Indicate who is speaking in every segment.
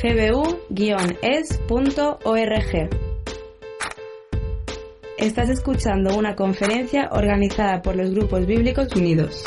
Speaker 1: gbu-es.org. Estás escuchando una conferencia organizada por los Grupos Bíblicos Unidos.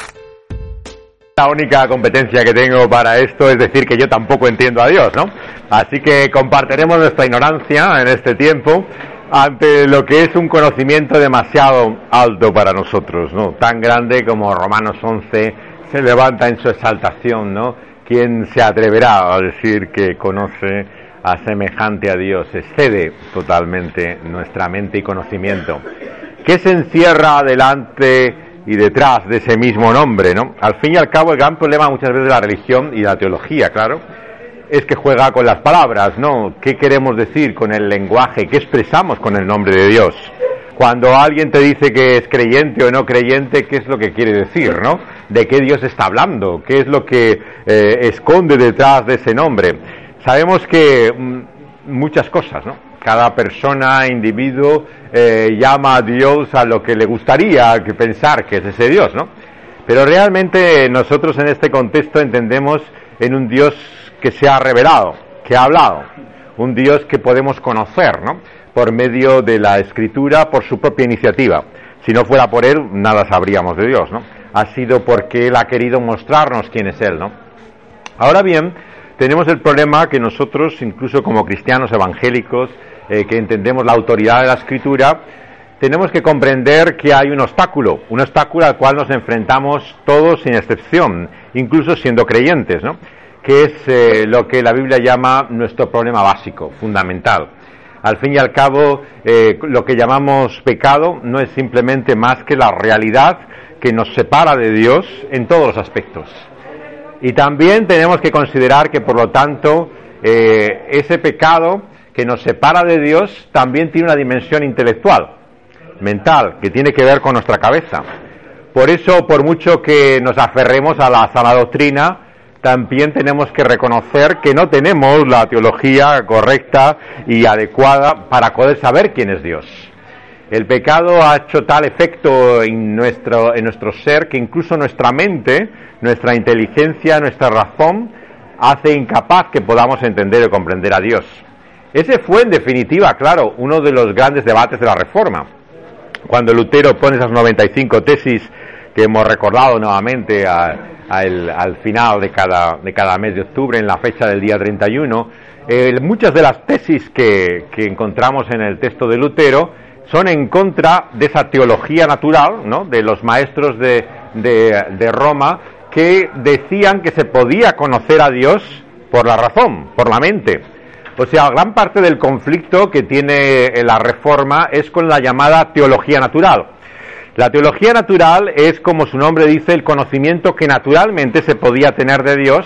Speaker 2: La única competencia que tengo para esto es decir que yo tampoco entiendo a Dios, ¿no? Así que compartiremos nuestra ignorancia en este tiempo ante lo que es un conocimiento demasiado alto para nosotros, ¿no? Tan grande como Romanos 11 se levanta en su exaltación, ¿no? ¿Quién se atreverá a decir que conoce a semejante a Dios? Excede totalmente nuestra mente y conocimiento. ¿Qué se encierra delante y detrás de ese mismo nombre, ¿no? Al fin y al cabo, el gran problema muchas veces de la religión y la teología, claro, es que juega con las palabras, ¿no? ¿Qué queremos decir con el lenguaje? ¿Qué expresamos con el nombre de Dios? Cuando alguien te dice que es creyente o no creyente, ¿qué es lo que quiere decir, no? ¿De qué Dios está hablando? ¿Qué es lo que eh, esconde detrás de ese nombre? Sabemos que mm, muchas cosas, ¿no? Cada persona, individuo, eh, llama a Dios a lo que le gustaría que pensar que es ese Dios, ¿no? Pero realmente nosotros en este contexto entendemos en un Dios que se ha revelado, que ha hablado, un Dios que podemos conocer, ¿no? Por medio de la Escritura, por su propia iniciativa. Si no fuera por Él, nada sabríamos de Dios, ¿no? Ha sido porque Él ha querido mostrarnos quién es Él, ¿no? Ahora bien, tenemos el problema que nosotros, incluso como cristianos evangélicos, eh, que entendemos la autoridad de la Escritura, tenemos que comprender que hay un obstáculo, un obstáculo al cual nos enfrentamos todos sin excepción, incluso siendo creyentes, ¿no? Que es eh, lo que la Biblia llama nuestro problema básico, fundamental. Al fin y al cabo, eh, lo que llamamos pecado no es simplemente más que la realidad que nos separa de Dios en todos los aspectos. Y también tenemos que considerar que, por lo tanto, eh, ese pecado que nos separa de Dios también tiene una dimensión intelectual, mental, que tiene que ver con nuestra cabeza. Por eso, por mucho que nos aferremos a la sana doctrina, también tenemos que reconocer que no tenemos la teología correcta y adecuada para poder saber quién es Dios. El pecado ha hecho tal efecto en nuestro, en ser que incluso nuestra mente, nuestra inteligencia, nuestra razón, hace incapaz que podamos entender o comprender a Dios. Ese fue, en definitiva, claro, uno de los grandes debates de la Reforma. Cuando Lutero pone esas 95 tesis que hemos recordado nuevamente a, al, final de cada, de cada mes de octubre, en la fecha del día 31. Eh, muchas de las tesis que, encontramos en el texto de Lutero son en contra de esa teología natural, ¿no? de los maestros de, de, Roma, que decían que se podía conocer a Dios por la razón, por la mente. O sea, gran parte del conflicto que tiene la reforma es con la llamada teología natural. La teología natural es, como su nombre dice, el conocimiento que naturalmente se podía tener de Dios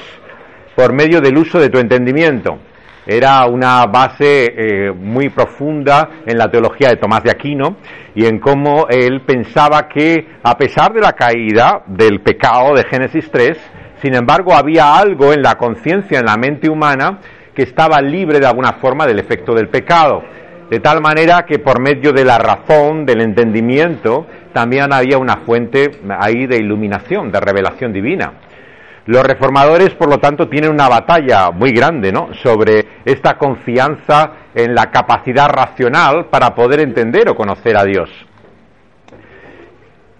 Speaker 2: por medio del uso de tu entendimiento. Era una base eh, muy profunda en la teología de Tomás de Aquino y en cómo él pensaba que, a pesar de la caída del pecado de Génesis 3, sin embargo había algo en la conciencia, en la mente humana, que estaba libre de alguna forma del efecto del pecado de tal manera que por medio de la razón, del entendimiento, también había una fuente ahí de iluminación, de revelación divina. Los reformadores, por lo tanto, tienen una batalla muy grande ¿no? sobre esta confianza en la capacidad racional para poder entender o conocer a Dios.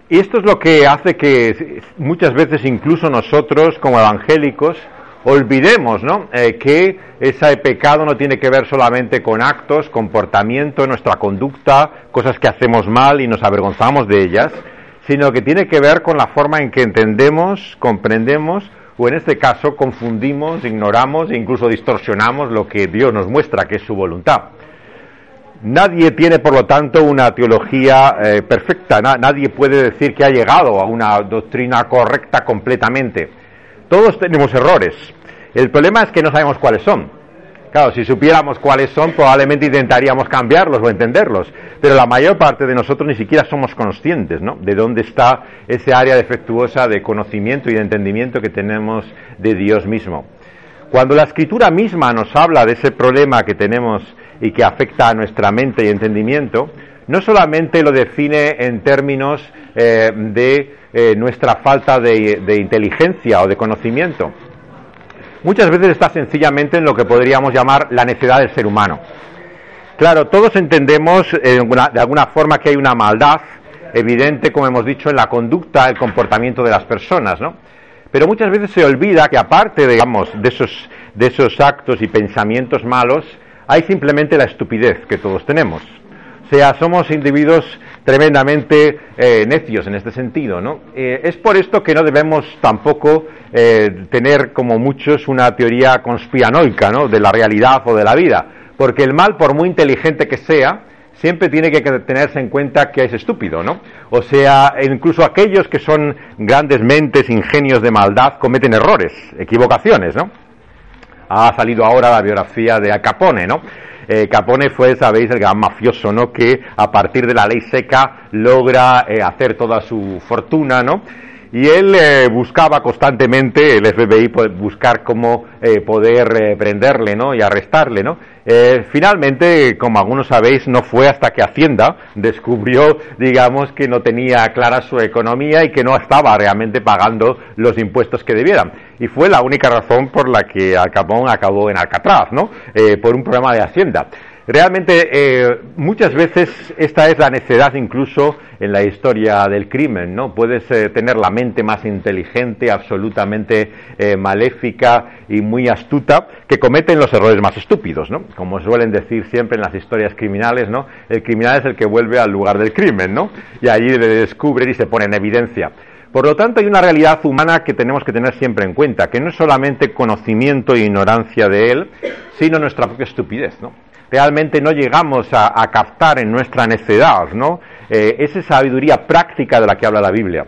Speaker 2: Y esto es lo que hace que muchas veces incluso nosotros como evangélicos olvidemos ¿no? Eh, que ese pecado no tiene que ver solamente con actos, comportamiento, nuestra conducta, cosas que hacemos mal y nos avergonzamos de ellas, sino que tiene que ver con la forma en que entendemos, comprendemos o en este caso confundimos, ignoramos e incluso distorsionamos lo que Dios nos muestra que es su voluntad. Nadie tiene, por lo tanto, una teología eh, perfecta, nadie puede decir que ha llegado a una doctrina correcta completamente todos tenemos errores. El problema es que no sabemos cuáles son. Claro, si supiéramos cuáles son, probablemente intentaríamos cambiarlos o entenderlos. Pero la mayor parte de nosotros ni siquiera somos conscientes, ¿no? De dónde está ese área defectuosa de conocimiento y de entendimiento que tenemos de Dios mismo. Cuando la escritura misma nos habla de ese problema que tenemos y que afecta a nuestra mente y entendimiento, no solamente lo define en términos eh, de eh, nuestra falta de inteligencia o de conocimiento, muchas veces está sencillamente en lo que podríamos llamar la necedad del ser humano. Claro, todos entendemos eh, de alguna forma que hay una maldad evidente, como hemos dicho, en la conducta, el comportamiento de las personas, ¿no? Pero muchas veces se olvida que aparte, digamos, de esos, de esos actos y pensamientos malos, hay simplemente la estupidez que todos tenemos. Sea, somos individuos tremendamente eh, necios en este sentido, ¿no? Eh, es por esto que no debemos tampoco eh, tener, como muchos, una teoría conspiranoica, ¿no? De la realidad o de la vida, porque el mal, por muy inteligente que sea, siempre tiene que tenerse en cuenta que es estúpido, ¿no? O sea, incluso aquellos que son grandes mentes, ingenios de maldad, cometen errores, equivocaciones, ¿no? Ha salido ahora la biografía de Al Capone, ¿no? Eh, Capone fue, sabéis, el gran mafioso, ¿no? Que a partir de la ley seca logra eh, hacer toda su fortuna, ¿no? Y él eh, buscaba constantemente, el FBI, buscar cómo eh, poder eh, prenderle ¿no? y arrestarle. ¿no? finalmente, como algunos sabéis, no fue hasta que Hacienda descubrió, digamos, que no tenía clara su economía y que no estaba realmente pagando los impuestos que debieran. Y fue la única razón por la que Al Capone acabó en Alcatraz, ¿no? por un problema de Hacienda. Realmente, eh, muchas veces esta es la necedad incluso en la historia del crimen, ¿no? Puedes eh, tener la mente más inteligente, absolutamente eh, maléfica y muy astuta, que cometen los errores más estúpidos, ¿no? Como suelen decir siempre en las historias criminales, ¿no? El criminal es el que vuelve al lugar del crimen, ¿no? Y allí le descubre y se pone en evidencia. Por lo tanto, hay una realidad humana que tenemos que tener siempre en cuenta, que no es solamente conocimiento e ignorancia de él, sino nuestra propia estupidez, ¿no? Realmente no llegamos a, captar en nuestra necedad, ¿no? Eh, esa sabiduría práctica de la que habla la Biblia.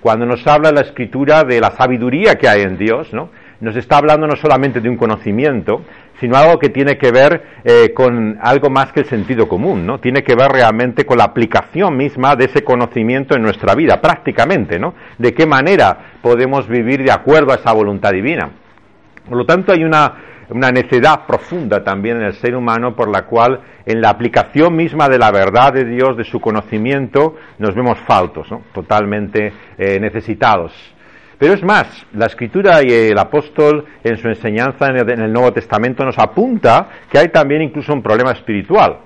Speaker 2: Cuando nos habla la Escritura de la sabiduría que hay en Dios, ¿no? Nos está hablando no solamente de un conocimiento, sino algo que tiene que ver eh, con algo más que el sentido común, ¿no? Tiene que ver realmente con la aplicación misma de ese conocimiento en nuestra vida, prácticamente, ¿no? De qué manera podemos vivir de acuerdo a esa voluntad divina. Por lo tanto, hay una una necedad profunda también en el ser humano por la cual en la aplicación misma de la verdad de Dios, de su conocimiento, nos vemos faltos, totalmente eh, necesitados. Pero es más, la escritura y el apóstol en su enseñanza en el, Nuevo Testamento nos apunta que hay también incluso un problema espiritual.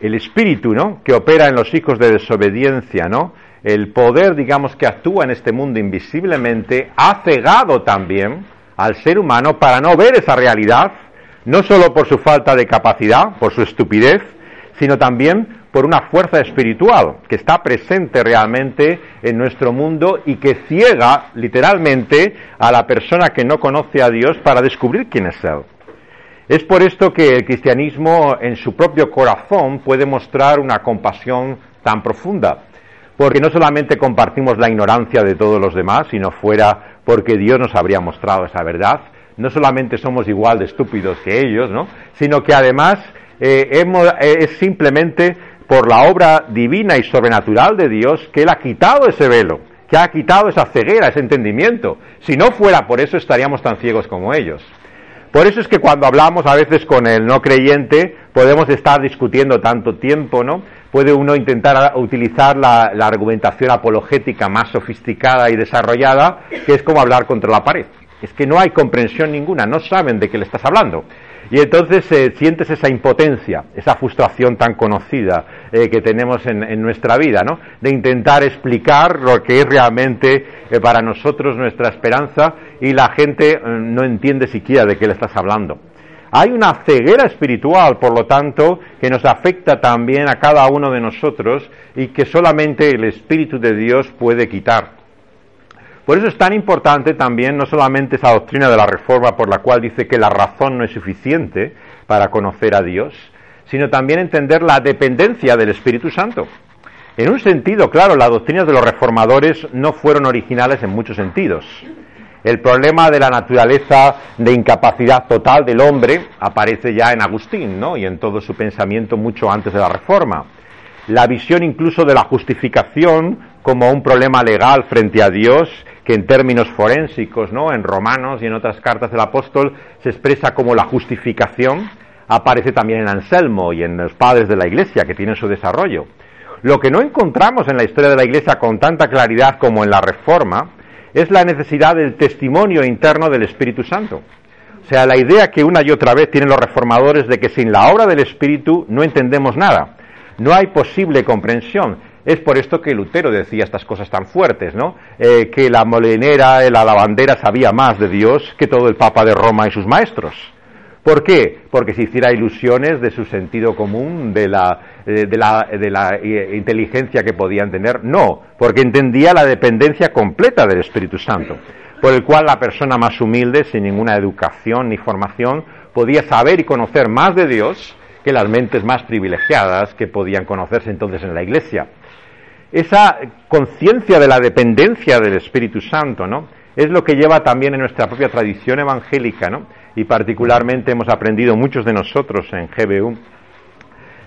Speaker 2: El espíritu, ¿no? Que opera en los hijos de desobediencia, ¿no? El poder, digamos, que actúa en este mundo invisiblemente, ha cegado también al ser humano para no ver esa realidad, no solo por su falta de capacidad, por su estupidez, sino también por una fuerza espiritual que está presente realmente en nuestro mundo y que ciega literalmente a la persona que no conoce a Dios para descubrir quién es Él. Es por esto que el cristianismo en su propio corazón puede mostrar una compasión tan profunda, porque no solamente compartimos la ignorancia de todos los demás, sino fuera porque Dios nos habría mostrado esa verdad. No solamente somos igual de estúpidos que ellos, ¿no? sino que además eh, eh, es simplemente por la obra divina y sobrenatural de Dios que Él ha quitado ese velo, que ha quitado esa ceguera, ese entendimiento. Si no fuera por eso estaríamos tan ciegos como ellos. Por eso es que cuando hablamos a veces con el no creyente podemos estar discutiendo tanto tiempo, ¿no? Puede uno intentar utilizar la, argumentación apologética más sofisticada y desarrollada, que es como hablar contra la pared. Es que no hay comprensión ninguna, no saben de qué le estás hablando. Y entonces eh, sientes esa impotencia, esa frustración tan conocida eh, que tenemos en, nuestra vida, ¿no? De intentar explicar lo que es realmente eh, para nosotros nuestra esperanza y la gente no entiende siquiera de qué le estás hablando. Hay una ceguera espiritual, por lo tanto, que nos afecta también a cada uno de nosotros y que solamente el Espíritu de Dios puede quitar. Por eso es tan importante también no solamente esa doctrina de la reforma por la cual dice que la razón no es suficiente para conocer a Dios, sino también entender la dependencia del Espíritu Santo. En un sentido, claro, las doctrinas de los reformadores no fueron originales en muchos sentidos. El problema de la naturaleza de incapacidad total del hombre aparece ya en Agustín, ¿no? Y en todo su pensamiento mucho antes de la Reforma. La visión incluso de la justificación como un problema legal frente a Dios, que en términos forensicos, ¿no? En Romanos y en otras cartas del apóstol se expresa como la justificación, aparece también en Anselmo y en los padres de la Iglesia que tienen su desarrollo. Lo que no encontramos en la historia de la Iglesia con tanta claridad como en la Reforma es la necesidad del testimonio interno del Espíritu Santo. O sea, la idea que una y otra vez tienen los reformadores de que sin la obra del Espíritu no entendemos nada, no hay posible comprensión. Es por esto que Lutero decía estas cosas tan fuertes, ¿no? Eh, que la molinera, la lavandera sabía más de Dios que todo el Papa de Roma y sus maestros. ¿Por qué? Porque se hiciera ilusiones de su sentido común, de la, eh, de la, de la eh, inteligencia que podían tener. No, porque entendía la dependencia completa del Espíritu Santo, por el cual la persona más humilde, sin ninguna educación ni formación, podía saber y conocer más de Dios que las mentes más privilegiadas que podían conocerse entonces en la Iglesia. Esa conciencia de la dependencia del Espíritu Santo, ¿no? Es lo que lleva también en nuestra propia tradición evangélica, ¿no? Y particularmente hemos aprendido muchos de nosotros en GBU,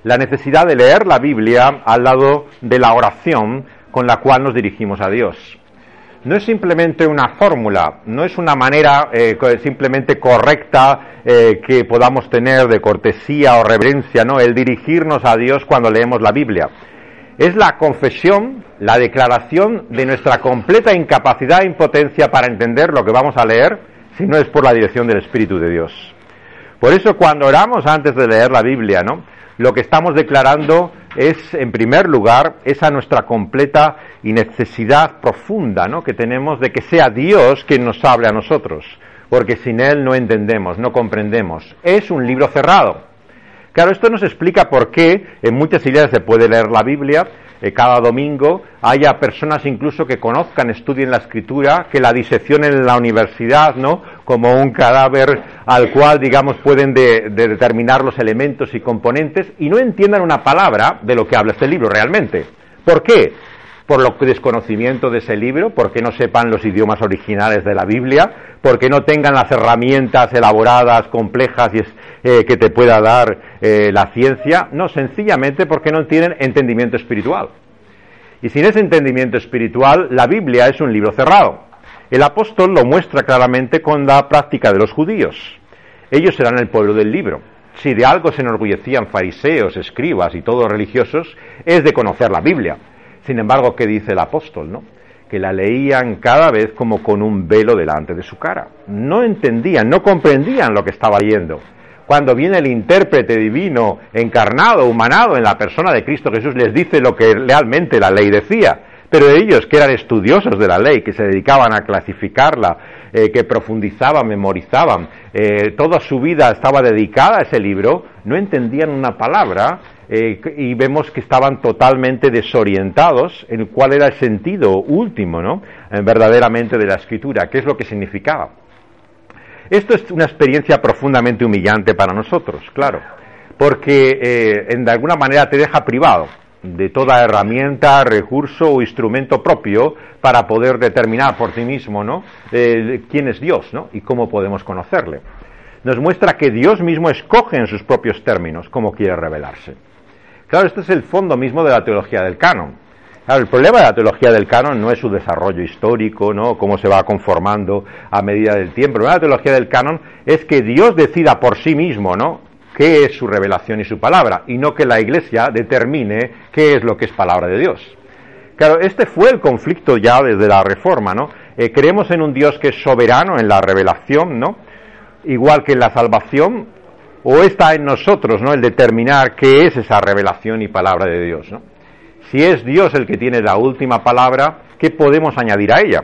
Speaker 2: la necesidad de leer la Biblia al lado de la oración con la cual nos dirigimos a Dios. No es simplemente una fórmula, no es una manera eh, simplemente correcta eh, que podamos tener de cortesía o reverencia, no, el dirigirnos a Dios cuando leemos la Biblia. Es la confesión, la declaración de nuestra completa incapacidad e impotencia para entender lo que vamos a leer si no es por la dirección del Espíritu de Dios. Por eso cuando oramos antes de leer la Biblia, ¿no? Lo que estamos declarando es, en primer lugar, esa nuestra completa y necesidad profunda, ¿no? Que tenemos de que sea Dios quien nos hable a nosotros, porque sin Él no entendemos, no comprendemos. Es un libro cerrado. Claro, esto nos explica por qué en muchas iglesias se puede leer la Biblia, eh, cada domingo, haya personas incluso que conozcan, estudien la escritura, que la diseccionen en la universidad, ¿no? Como un cadáver al cual, digamos, pueden determinar los elementos y componentes y no entiendan una palabra de lo que habla este libro realmente. ¿Por qué? Por lo desconocimiento de ese libro, porque no sepan los idiomas originales de la Biblia, porque no tengan las herramientas elaboradas, complejas y, eh, que te pueda dar eh, la ciencia, no, sencillamente porque no tienen entendimiento espiritual. Y sin ese entendimiento espiritual, la Biblia es un libro cerrado. El apóstol lo muestra claramente con la práctica de los judíos. Ellos eran el pueblo del libro. Si de algo se enorgullecían fariseos, escribas y todos religiosos, es de conocer la Biblia sin embargo, ¿qué dice el apóstol? No? Que la leían cada vez como con un velo delante de su cara. No entendían, no comprendían lo que estaba leyendo. Cuando viene el intérprete divino, encarnado, humanado en la persona de Cristo Jesús, les dice lo que realmente la ley decía. Pero ellos, que eran estudiosos de la ley, que se dedicaban a clasificarla, eh, que profundizaban, memorizaban, eh, toda su vida estaba dedicada a ese libro, no entendían una palabra eh, y vemos que estaban totalmente desorientados en cuál era el sentido último, ¿no? Eh, verdaderamente de la escritura, qué es lo que significaba. Esto es una experiencia profundamente humillante para nosotros, claro, porque eh, en, de alguna manera te deja privado de toda herramienta, recurso o instrumento propio para poder determinar por ti mismo, ¿no? quién es Dios, ¿no? Y cómo podemos conocerle. Nos muestra que Dios mismo escoge en sus propios términos cómo quiere revelarse. Claro, este es el fondo mismo de la teología del canon. Claro, el problema de la teología del canon no es su desarrollo histórico, ¿no? Cómo se va conformando a medida del tiempo. El problema de la teología del canon es que Dios decida por sí mismo, ¿no? qué es su revelación y su palabra, y no que la Iglesia determine qué es lo que es palabra de Dios. Claro, este fue el conflicto ya desde la Reforma, ¿no? Eh, creemos en un Dios que es soberano en la revelación, ¿no? Igual que en la salvación, o está en nosotros, ¿no? El determinar qué es esa revelación y palabra de Dios, ¿no? Si es Dios el que tiene la última palabra, ¿qué podemos añadir a ella?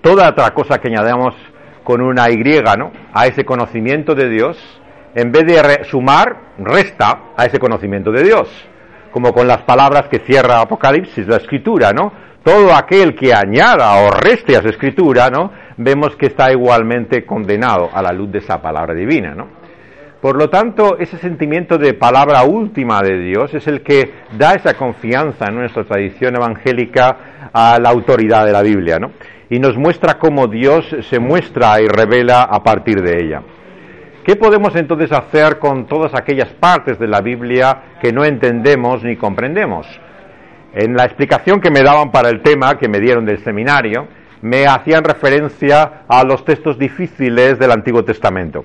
Speaker 2: Toda otra cosa que añadamos con una Y, ¿no? A ese conocimiento de Dios, en vez de sumar, resta a ese conocimiento de Dios. Como con las palabras que cierra Apocalipsis, la escritura, ¿no? Todo aquel que añada o reste a esa escritura, ¿no? Vemos que está igualmente condenado a la luz de esa palabra divina, ¿no? Por lo tanto, ese sentimiento de palabra última de Dios es el que da esa confianza en nuestra tradición evangélica a la autoridad de la Biblia, ¿no? Y nos muestra cómo Dios se muestra y revela a partir de ella. ¿Qué podemos entonces hacer con todas aquellas partes de la Biblia que no entendemos ni comprendemos? En la explicación que me daban para el tema, que me dieron del seminario, me hacían referencia a los textos difíciles del Antiguo Testamento.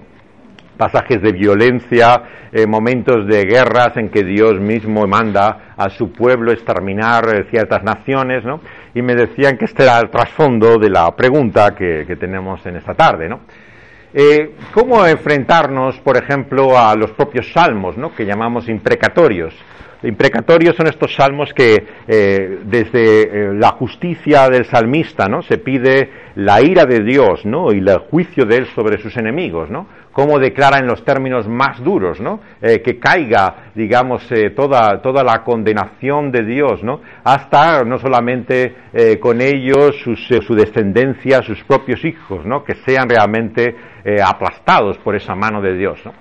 Speaker 2: Pasajes de violencia, eh, momentos de guerras en que Dios mismo manda a su pueblo exterminar eh, ciertas naciones, ¿no? Y me decían que este era el trasfondo de la pregunta que, tenemos en esta tarde, ¿no? Eh, ¿Cómo enfrentarnos, por ejemplo, a los propios salmos, ¿no? que llamamos imprecatorios? Imprecatorios son estos salmos que eh, desde eh, la justicia del salmista ¿no? se pide la ira de Dios ¿no? y el juicio de él sobre sus enemigos, ¿no? Cómo declara en los términos más duros, ¿no? Eh, que caiga, digamos, toda, toda la condenación de Dios, ¿no? Hasta no solamente con ellos, su descendencia, sus propios hijos, ¿no? Que sean realmente aplastados por esa mano de Dios, ¿no?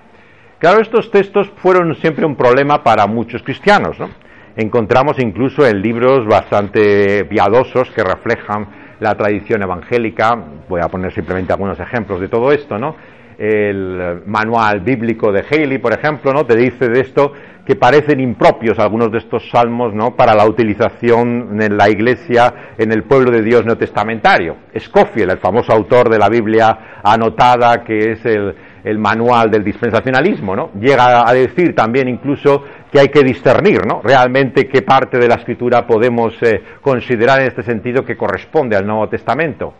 Speaker 2: Claro, estos textos fueron siempre un problema para muchos cristianos, ¿no? Encontramos incluso en libros bastante piadosos que reflejan la tradición evangélica, voy a poner simplemente algunos ejemplos de todo esto, ¿no? El manual bíblico de Haley, por ejemplo, ¿no? Te dice de esto que parecen impropios algunos de estos salmos, ¿no? Para la utilización en la iglesia, en el pueblo de Dios neotestamentario. Scofield, el famoso autor de la Biblia anotada, que es el, el manual del dispensacionalismo, ¿no? Llega a decir también incluso que hay que discernir, ¿no? Realmente qué parte de la escritura podemos eh, considerar en este sentido que corresponde al Nuevo Testamento.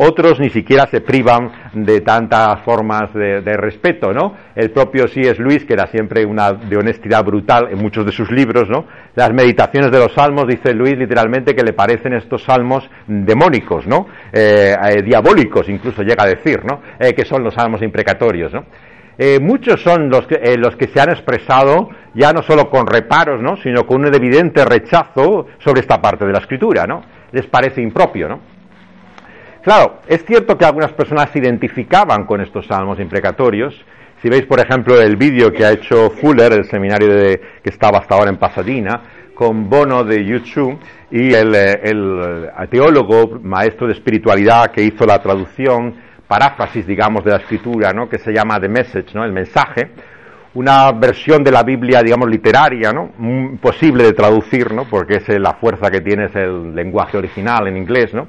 Speaker 2: Otros ni siquiera se privan de tantas formas de, respeto, ¿no? El propio C.S. Luis, que era siempre una de honestidad brutal en muchos de sus libros, ¿no? Las meditaciones de los salmos, dice Luis literalmente que le parecen estos salmos demónicos, ¿no? Eh, eh, diabólicos, incluso llega a decir, ¿no? Eh, que son los salmos imprecatorios, ¿no? muchos son los que, los que se han expresado ya no solo con reparos, ¿no? sino con un evidente rechazo sobre esta parte de la escritura, ¿no? Les parece impropio, ¿no? Claro, es cierto que algunas personas se identificaban con estos salmos imprecatorios. Si veis, por ejemplo, el vídeo que ha hecho Fuller, el seminario de, que estaba hasta ahora en Pasadena, con Bono de YouTube y el, el, teólogo, maestro de espiritualidad que hizo la traducción, paráfrasis, digamos, de la escritura, ¿no? que se llama The Message, ¿no? el mensaje, una versión de la Biblia, digamos, literaria, ¿no? Imposible de traducir, ¿no? Porque es la fuerza que tiene es el lenguaje original en inglés, ¿no?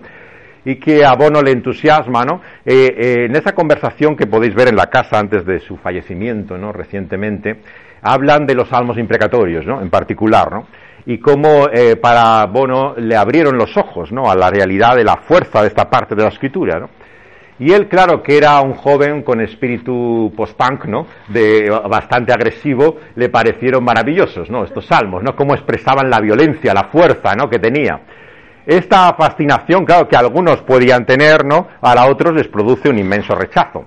Speaker 2: Y que a Bono le entusiasma, ¿no? Eh, eh, en esa conversación que podéis ver en la casa antes de su fallecimiento, ¿no? Recientemente, hablan de los salmos imprecatorios, ¿no? En particular, ¿no? Y cómo eh, para Bono le abrieron los ojos, ¿no? A la realidad de la fuerza de esta parte de la escritura, ¿no? Y él, claro, que era un joven con espíritu post-punk, ¿no? De, bastante agresivo, le parecieron maravillosos, ¿no? Estos salmos, ¿no? Cómo expresaban la violencia, la fuerza, ¿no? Que tenía esta fascinación, claro, que algunos podían tener, ¿no? A otros les produce un inmenso rechazo.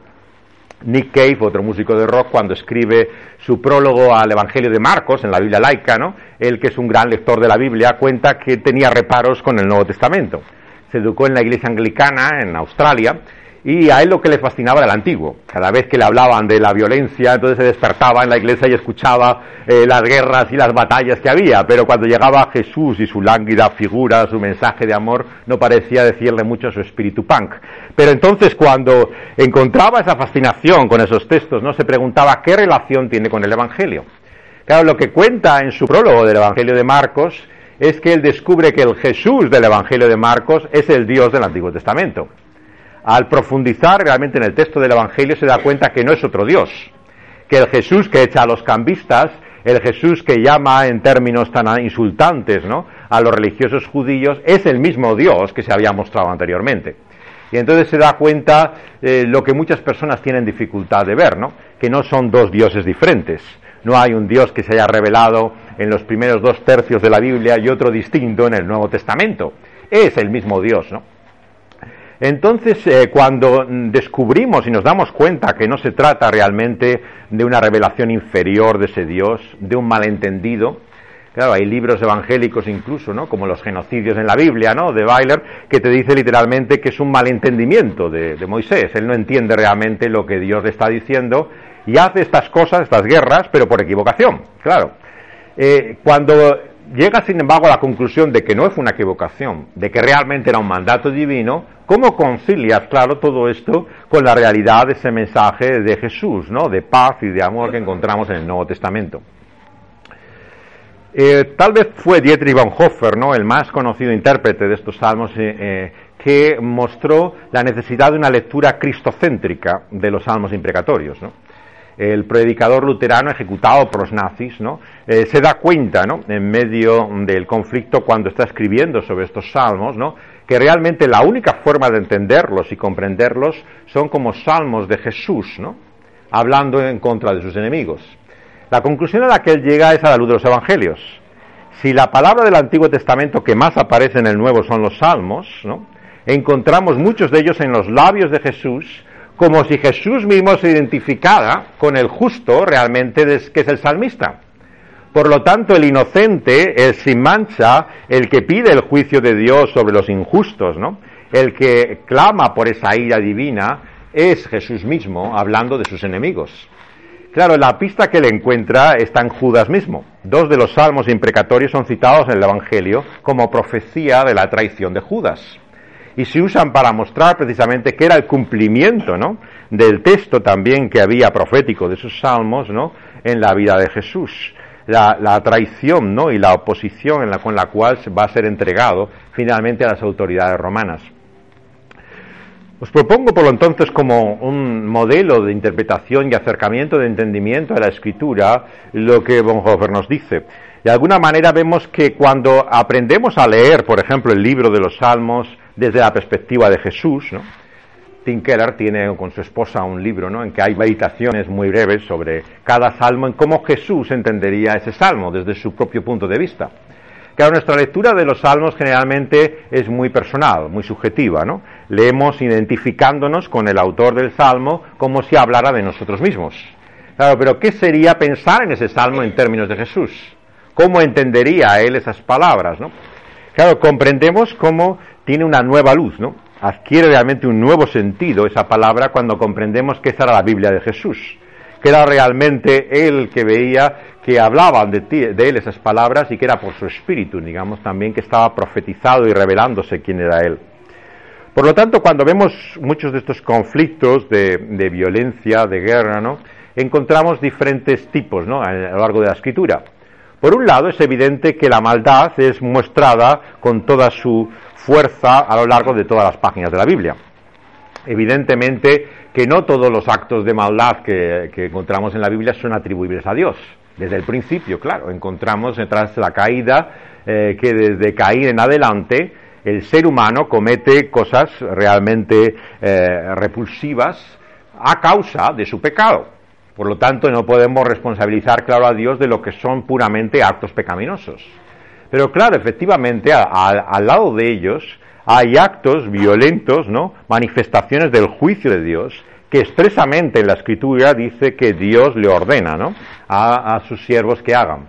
Speaker 2: Nick Cave, otro músico de rock, cuando escribe su prólogo al Evangelio de Marcos en la Biblia laica, ¿no? Él, que es un gran lector de la Biblia, cuenta que tenía reparos con el Nuevo Testamento. Se educó en la iglesia anglicana en Australia y a él lo que le fascinaba era el antiguo. Cada vez que le hablaban de la violencia, entonces se despertaba en la iglesia y escuchaba eh, las guerras y las batallas que había. Pero cuando llegaba Jesús y su lánguida figura, su mensaje de amor, no parecía decirle mucho a su espíritu punk. Pero entonces cuando encontraba esa fascinación con esos textos, no se preguntaba qué relación tiene con el Evangelio. Claro, lo que cuenta en su prólogo del Evangelio de Marcos es que él descubre que el Jesús del Evangelio de Marcos es el Dios del Antiguo Testamento al profundizar realmente en el texto del Evangelio se da cuenta que no es otro Dios, que el Jesús que echa a los cambistas, el Jesús que llama en términos tan insultantes ¿no? a los religiosos judíos, es el mismo Dios que se había mostrado anteriormente. Y entonces se da cuenta eh, lo que muchas personas tienen dificultad de ver, ¿no? que no son dos dioses diferentes. No hay un Dios que se haya revelado en los primeros dos tercios de la Biblia y otro distinto en el Nuevo Testamento. Es el mismo Dios, ¿no? Entonces, eh, cuando descubrimos y nos damos cuenta que no se trata realmente de una revelación inferior de ese Dios, de un malentendido, Claro, hay libros evangélicos incluso, ¿no? Como los genocidios en la Biblia, ¿no? De Weiler, que te dice literalmente que es un malentendimiento de, de, Moisés. Él no entiende realmente lo que Dios le está diciendo y hace estas cosas, estas guerras, pero por equivocación, claro. Eh, cuando llega, sin embargo, a la conclusión de que no es una equivocación, de que realmente era un mandato divino, ¿cómo concilias, claro, todo esto con la realidad de ese mensaje de Jesús, ¿no? de paz y de amor que encontramos en el Nuevo Testamento? Eh, tal vez fue Dietrich Bonhoeffer, ¿no? el más conocido intérprete de estos salmos, eh, eh, que mostró la necesidad de una lectura cristocéntrica de los salmos imprecatorios. ¿no? El predicador luterano ejecutado por los nazis ¿no? se da cuenta ¿no? en medio del conflicto cuando está escribiendo sobre estos salmos ¿no? que realmente la única forma de entenderlos y comprenderlos son como salmos de Jesús, ¿no? hablando en contra de sus enemigos. La conclusión a la que él llega es a la luz de los evangelios. Si la palabra del Antiguo Testamento que más aparece en el Nuevo son los salmos, ¿no? encontramos muchos de ellos en los labios de Jesús, como si Jesús mismo se identificara con el justo realmente que es el salmista. Por lo tanto, el inocente, el sin mancha, el que pide el juicio de Dios sobre los injustos, ¿no? El que clama por esa ira divina es Jesús mismo hablando de sus enemigos. Claro, la pista que le encuentra está en Judas mismo. Dos de los salmos imprecatorios son citados en el Evangelio como profecía de la traición de Judas. Y se usan para mostrar precisamente que era el cumplimiento ¿no? del texto también que había profético de esos salmos ¿no? en la vida de Jesús. La, traición ¿no? y la oposición en la, con la cual va a ser entregado finalmente a las autoridades romanas. Os propongo por lo entonces como un modelo de interpretación y acercamiento de entendimiento a la escritura lo que Bonhoeffer nos dice. De alguna manera vemos que cuando aprendemos a leer, por ejemplo, el libro de los Salmos desde la perspectiva de Jesús, ¿no? Tiene con su esposa un libro ¿no? en que hay meditaciones muy breves sobre cada salmo, en cómo Jesús entendería ese salmo desde su propio punto de vista. Claro, nuestra lectura de los salmos generalmente es muy personal, muy subjetiva, ¿no? Leemos identificándonos con el autor del salmo como si hablara de nosotros mismos. Claro, pero ¿qué sería pensar en ese salmo en términos de Jesús? ¿Cómo entendería él esas palabras? Claro, comprendemos cómo tiene una nueva luz, ¿no? Adquiere realmente un nuevo sentido esa palabra cuando comprendemos que esa era la Biblia de Jesús que era realmente él que veía que hablaban de, de, él esas palabras y que era por su espíritu, digamos, también que estaba profetizado y revelándose quién era él. Por lo tanto, cuando vemos muchos de estos conflictos de, violencia, de guerra, ¿no? encontramos diferentes tipos ¿no? a lo largo de la escritura. Por un lado, es evidente que la maldad es mostrada con toda su fuerza a lo largo de todas las páginas de la Biblia. Evidentemente que no todos los actos de maldad que, encontramos en la Biblia son atribuibles a Dios. Desde el principio, claro, encontramos tras la caída eh, que desde Caín en adelante el ser humano comete cosas realmente eh, repulsivas a causa de su pecado. Por lo tanto, no podemos responsabilizar, claro, a Dios de lo que son puramente actos pecaminosos. Pero claro, efectivamente, al lado de ellos hay actos violentos, ¿no? Manifestaciones del juicio de Dios que expresamente en la escritura dice que Dios le ordena, ¿no? A, sus siervos que hagan.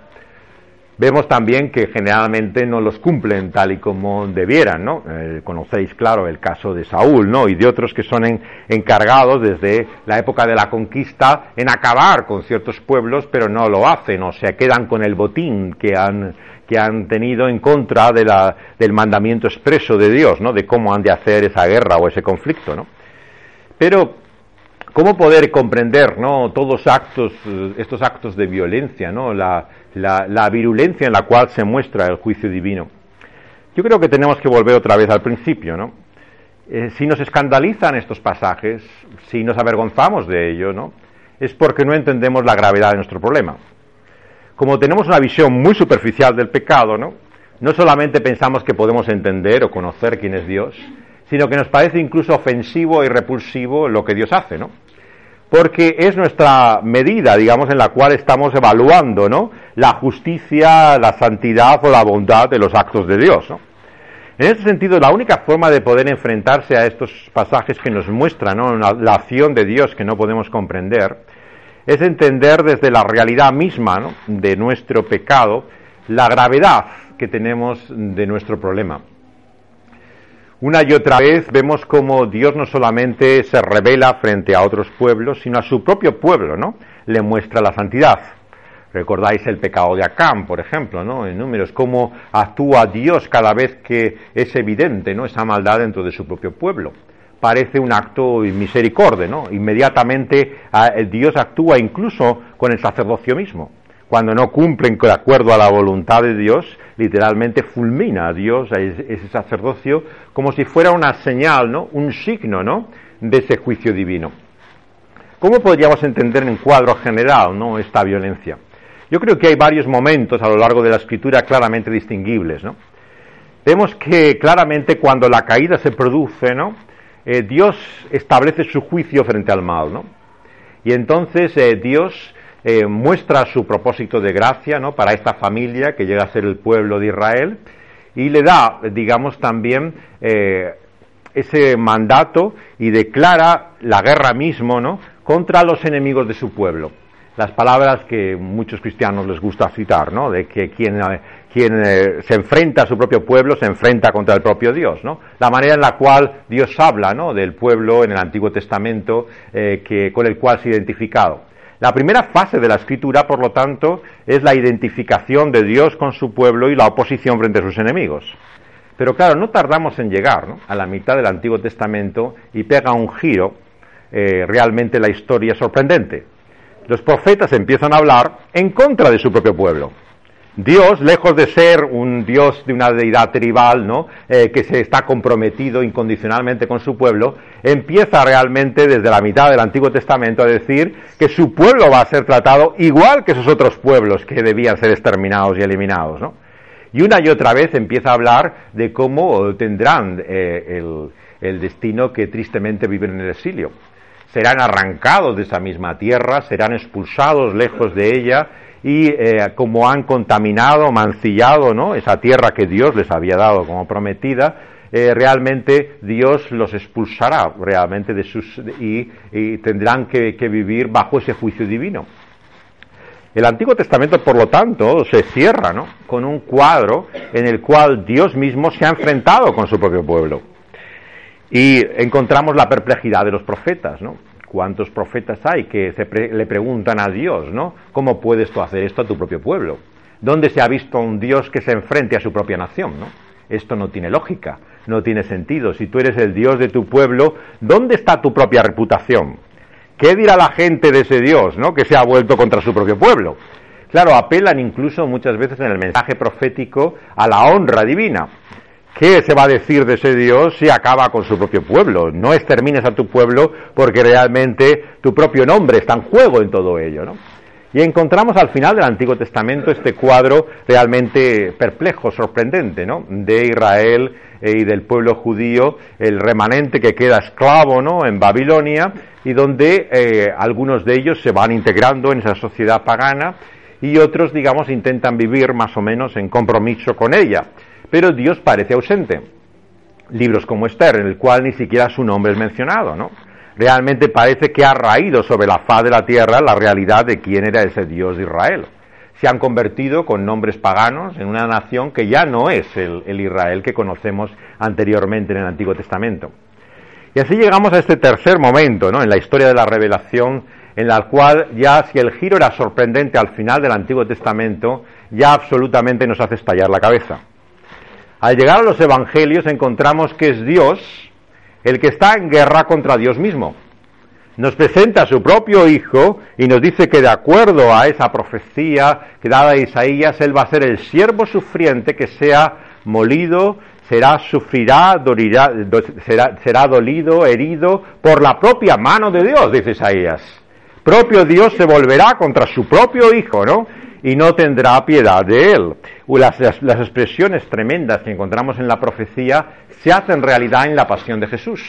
Speaker 2: Vemos también que generalmente no los cumplen tal y como debieran, ¿no? Eh, conocéis, claro, el caso de Saúl, ¿no? Y de otros que son encargados desde la época de la conquista en acabar con ciertos pueblos, pero no lo hacen, o sea, quedan con el botín que han que han tenido en contra de la, del mandamiento expreso de Dios, ¿no? De cómo han de hacer esa guerra o ese conflicto, ¿no? Pero, ¿cómo poder comprender, ¿no? Todos actos, estos actos de violencia, ¿no? La, la, virulencia en la cual se muestra el juicio divino. Yo creo que tenemos que volver otra vez al principio, ¿no? Eh, si nos escandalizan estos pasajes, si nos avergonzamos de ello, ¿no? Es porque no entendemos la gravedad de nuestro problema como tenemos una visión muy superficial del pecado, ¿no? No solamente pensamos que podemos entender o conocer quién es Dios, sino que nos parece incluso ofensivo y repulsivo lo que Dios hace, ¿no? Porque es nuestra medida, digamos, en la cual estamos evaluando, ¿no? La justicia, la santidad o la bondad de los actos de Dios, ¿no? En ese sentido, la única forma de poder enfrentarse a estos pasajes que nos muestran ¿no? la acción de Dios que no podemos comprender es entender desde la realidad misma de nuestro pecado la gravedad que tenemos de nuestro problema. Una y otra vez vemos cómo Dios no solamente se revela frente a otros pueblos, sino a su propio pueblo, ¿no? Le muestra la santidad. Recordáis el pecado de Acán, por ejemplo, ¿no? En números, cómo actúa Dios cada vez que es evidente, ¿no? Esa maldad dentro de su propio pueblo. Parece un acto misericordia, ¿no? Inmediatamente Dios actúa incluso con el sacerdocio mismo. Cuando no cumplen de acuerdo a la voluntad de Dios, literalmente fulmina a Dios, a ese sacerdocio, como si fuera una señal, ¿no? Un signo, ¿no? De ese juicio divino. ¿Cómo podríamos entender en cuadro general, ¿no? Esta violencia. Yo creo que hay varios momentos a lo largo de la escritura claramente distinguibles, ¿no? Vemos que claramente cuando la caída se produce, ¿no? Eh, Dios establece su juicio frente al mal, ¿no? Y entonces eh, Dios eh, muestra su propósito de gracia, ¿no? Para esta familia que llega a ser el pueblo de Israel y le da, digamos, también ese mandato y declara la guerra mismo, ¿no? Contra los enemigos de su pueblo las palabras que muchos cristianos les gusta citar, ¿no? De que quien, quien eh, se enfrenta a su propio pueblo se enfrenta contra el propio Dios, ¿no? La manera en la cual Dios habla, ¿no? Del pueblo en el Antiguo Testamento eh, que, con el cual se ha identificado. La primera fase de la escritura, por lo tanto, es la identificación de Dios con su pueblo y la oposición frente a sus enemigos. Pero claro, no tardamos en llegar a la mitad del Antiguo Testamento y pega un giro realmente la historia sorprendente los profetas empiezan a hablar en contra de su propio pueblo. Dios, lejos de ser un Dios de una deidad tribal, ¿no? Eh, que se está comprometido incondicionalmente con su pueblo, empieza realmente desde la mitad del Antiguo Testamento a decir que su pueblo va a ser tratado igual que esos otros pueblos que debían ser exterminados y eliminados, ¿no? Y una y otra vez empieza a hablar de cómo tendrán eh, el, el destino que tristemente viven en el exilio serán arrancados de esa misma tierra, serán expulsados lejos de ella y eh, como han contaminado, mancillado ¿no? esa tierra que Dios les había dado como prometida, eh, realmente Dios los expulsará realmente de sus y, tendrán que, que, vivir bajo ese juicio divino. El Antiguo Testamento, por lo tanto, se cierra ¿no? con un cuadro en el cual Dios mismo se ha enfrentado con su propio pueblo. Y encontramos la perplejidad de los profetas, ¿no? ¿Cuántos profetas hay que le preguntan a Dios, ¿no? ¿Cómo puedes tú hacer esto a tu propio pueblo? ¿Dónde se ha visto un Dios que se enfrente a su propia nación, ¿no? Esto no tiene lógica, no tiene sentido. Si tú eres el Dios de tu pueblo, ¿dónde está tu propia reputación? ¿Qué dirá la gente de ese Dios, ¿no? Que se ha vuelto contra su propio pueblo. Claro, apelan incluso muchas veces en el mensaje profético a la honra divina. ¿Qué se va a decir de ese Dios si acaba con su propio pueblo? No extermines a tu pueblo porque realmente tu propio nombre está en juego en todo ello, ¿no? Y encontramos al final del Antiguo Testamento este cuadro realmente perplejo, sorprendente, ¿no? De Israel eh, y del pueblo judío, el remanente que queda esclavo, ¿no? En Babilonia y donde eh, algunos de ellos se van integrando en esa sociedad pagana y otros, digamos, intentan vivir más o menos en compromiso con ella pero Dios parece ausente. Libros como Esther, en el cual ni siquiera su nombre es mencionado, ¿no? Realmente parece que ha raído sobre la faz de la tierra la realidad de quién era ese Dios de Israel. Se han convertido con nombres paganos en una nación que ya no es el, el Israel que conocemos anteriormente en el Antiguo Testamento. Y así llegamos a este tercer momento, ¿no? En la historia de la revelación, en la cual ya si el giro era sorprendente al final del Antiguo Testamento, ya absolutamente nos hace estallar la cabeza. Al llegar a los evangelios encontramos que es Dios el que está en guerra contra Dios mismo. Nos presenta a su propio Hijo y nos dice que de acuerdo a esa profecía que dada a Isaías, Él va a ser el siervo sufriente que sea molido, será, sufrirá, será, será dolido, herido por la propia mano de Dios, dice Isaías. Propio Dios se volverá contra su propio Hijo, ¿no? Y no tendrá piedad de él. Las, las, expresiones tremendas que encontramos en la profecía se hacen realidad en la pasión de Jesús.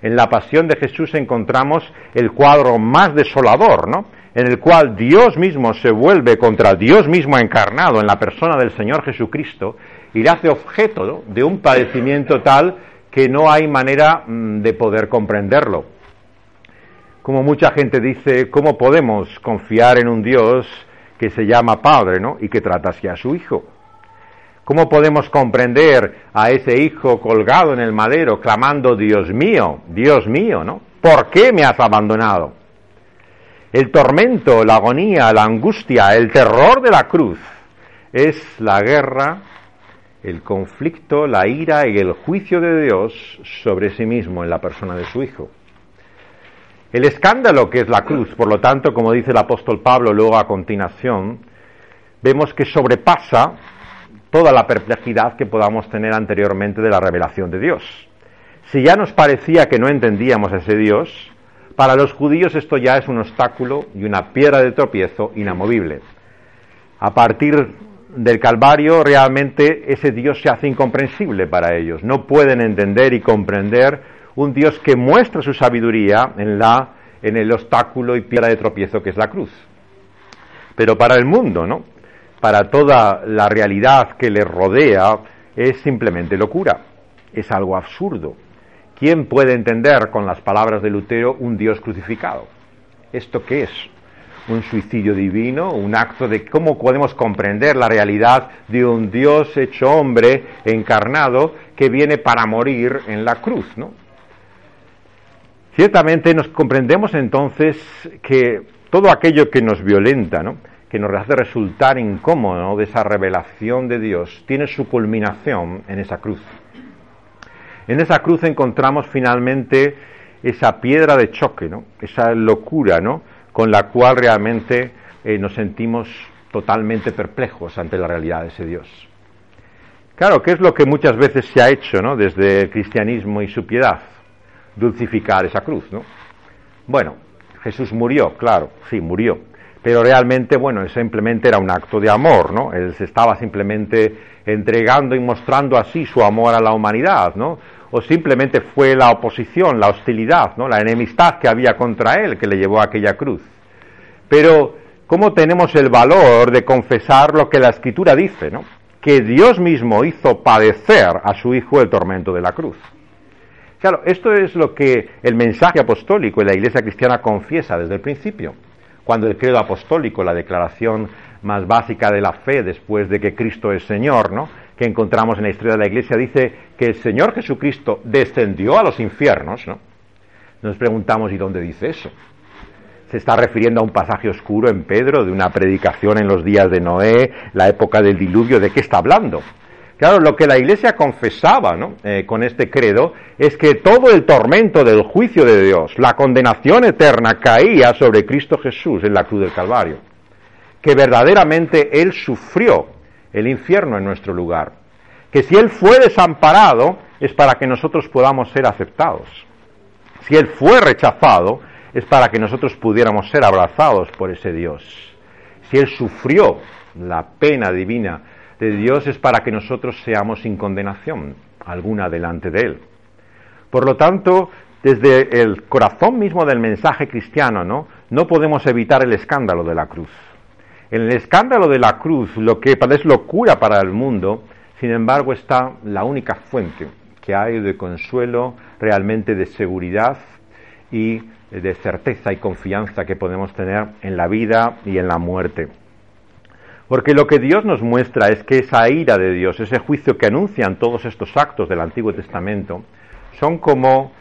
Speaker 2: En la pasión de Jesús encontramos el cuadro más desolador, ¿no? En el cual Dios mismo se vuelve contra Dios mismo encarnado en la persona del Señor Jesucristo y le hace objeto de un padecimiento tal que no hay manera mm, de poder comprenderlo. Como mucha gente dice, ¿cómo podemos confiar en un Dios que se llama Padre, ¿no? Y que trata a su Hijo. ¿Cómo podemos comprender a ese hijo colgado en el madero clamando, Dios mío, Dios mío, ¿no? ¿Por qué me has abandonado? El tormento, la agonía, la angustia, el terror de la cruz es la guerra, el conflicto, la ira y el juicio de Dios sobre sí mismo en la persona de su Hijo. El escándalo que es la cruz, por lo tanto, como dice el apóstol Pablo luego a continuación, vemos que sobrepasa toda la perplejidad que podamos tener anteriormente de la revelación de Dios. Si ya nos parecía que no entendíamos a ese Dios, para los judíos esto ya es un obstáculo y una piedra de tropiezo inamovible. A partir del Calvario realmente ese Dios se hace incomprensible para ellos. No pueden entender y comprender un Dios que muestra su sabiduría en, la, en el obstáculo y piedra de tropiezo que es la cruz. Pero para el mundo, ¿no? Para toda la realidad que le rodea es simplemente locura, es algo absurdo. ¿Quién puede entender con las palabras de Lutero un Dios crucificado? ¿Esto qué es? ¿Un suicidio divino? ¿Un acto de cómo podemos comprender la realidad de un Dios hecho hombre, encarnado, que viene para morir en la cruz? ¿no? Ciertamente nos comprendemos entonces que todo aquello que nos violenta, que nos hace resultar incómodo de esa revelación de Dios, tiene su culminación en esa cruz. En esa cruz encontramos finalmente esa piedra de choque, ¿no? esa locura con la cual realmente eh, nos sentimos totalmente perplejos ante la realidad de ese Dios. Claro, ¿qué es lo que muchas veces se ha hecho desde el cristianismo y su piedad? Dulcificar esa cruz. ¿no? Bueno, Jesús murió, claro, sí, murió, pero realmente, bueno, simplemente era un acto de amor, ¿no? Él se estaba simplemente entregando y mostrando así su amor a la humanidad, ¿no? o simplemente fue la oposición, la hostilidad, ¿no? la enemistad que había contra él que le llevó a aquella cruz. Pero, ¿cómo tenemos el valor de confesar lo que la Escritura dice? ¿no? Que Dios mismo hizo padecer a su Hijo el tormento de la cruz. Claro, esto es lo que el mensaje apostólico y la Iglesia cristiana confiesa desde el principio. Cuando el credo apostólico, la declaración más básica de la fe después de que Cristo es Señor, ¿no? que encontramos en la historia de la Iglesia dice que el Señor Jesucristo descendió a los infiernos, ¿no? Nos preguntamos, ¿y dónde dice eso? Se está refiriendo a un pasaje oscuro en Pedro, de una predicación en los días de Noé, la época del diluvio, ¿de qué está hablando? Claro, lo que la Iglesia confesaba ¿no? Eh, con este credo es que todo el tormento del juicio de Dios, la condenación eterna, caía sobre Cristo Jesús en la cruz del Calvario. Que verdaderamente Él sufrió el infierno en nuestro lugar. Que si Él fue desamparado es para que nosotros podamos ser aceptados. Si Él fue rechazado es para que nosotros pudiéramos ser abrazados por ese Dios. Si Él sufrió la pena divina de Dios es para que nosotros seamos sin condenación alguna delante de Él. Por lo tanto, desde el corazón mismo del mensaje cristiano, ¿no? no podemos evitar el escándalo de la cruz. En el escándalo de la cruz, lo que es locura para el mundo, sin embargo está la única fuente que hay de consuelo, realmente de seguridad y de certeza y confianza que podemos tener en la vida y en la muerte. Porque lo que Dios nos muestra es que esa ira de Dios, ese juicio que anuncian todos estos actos del Antiguo Testamento, son como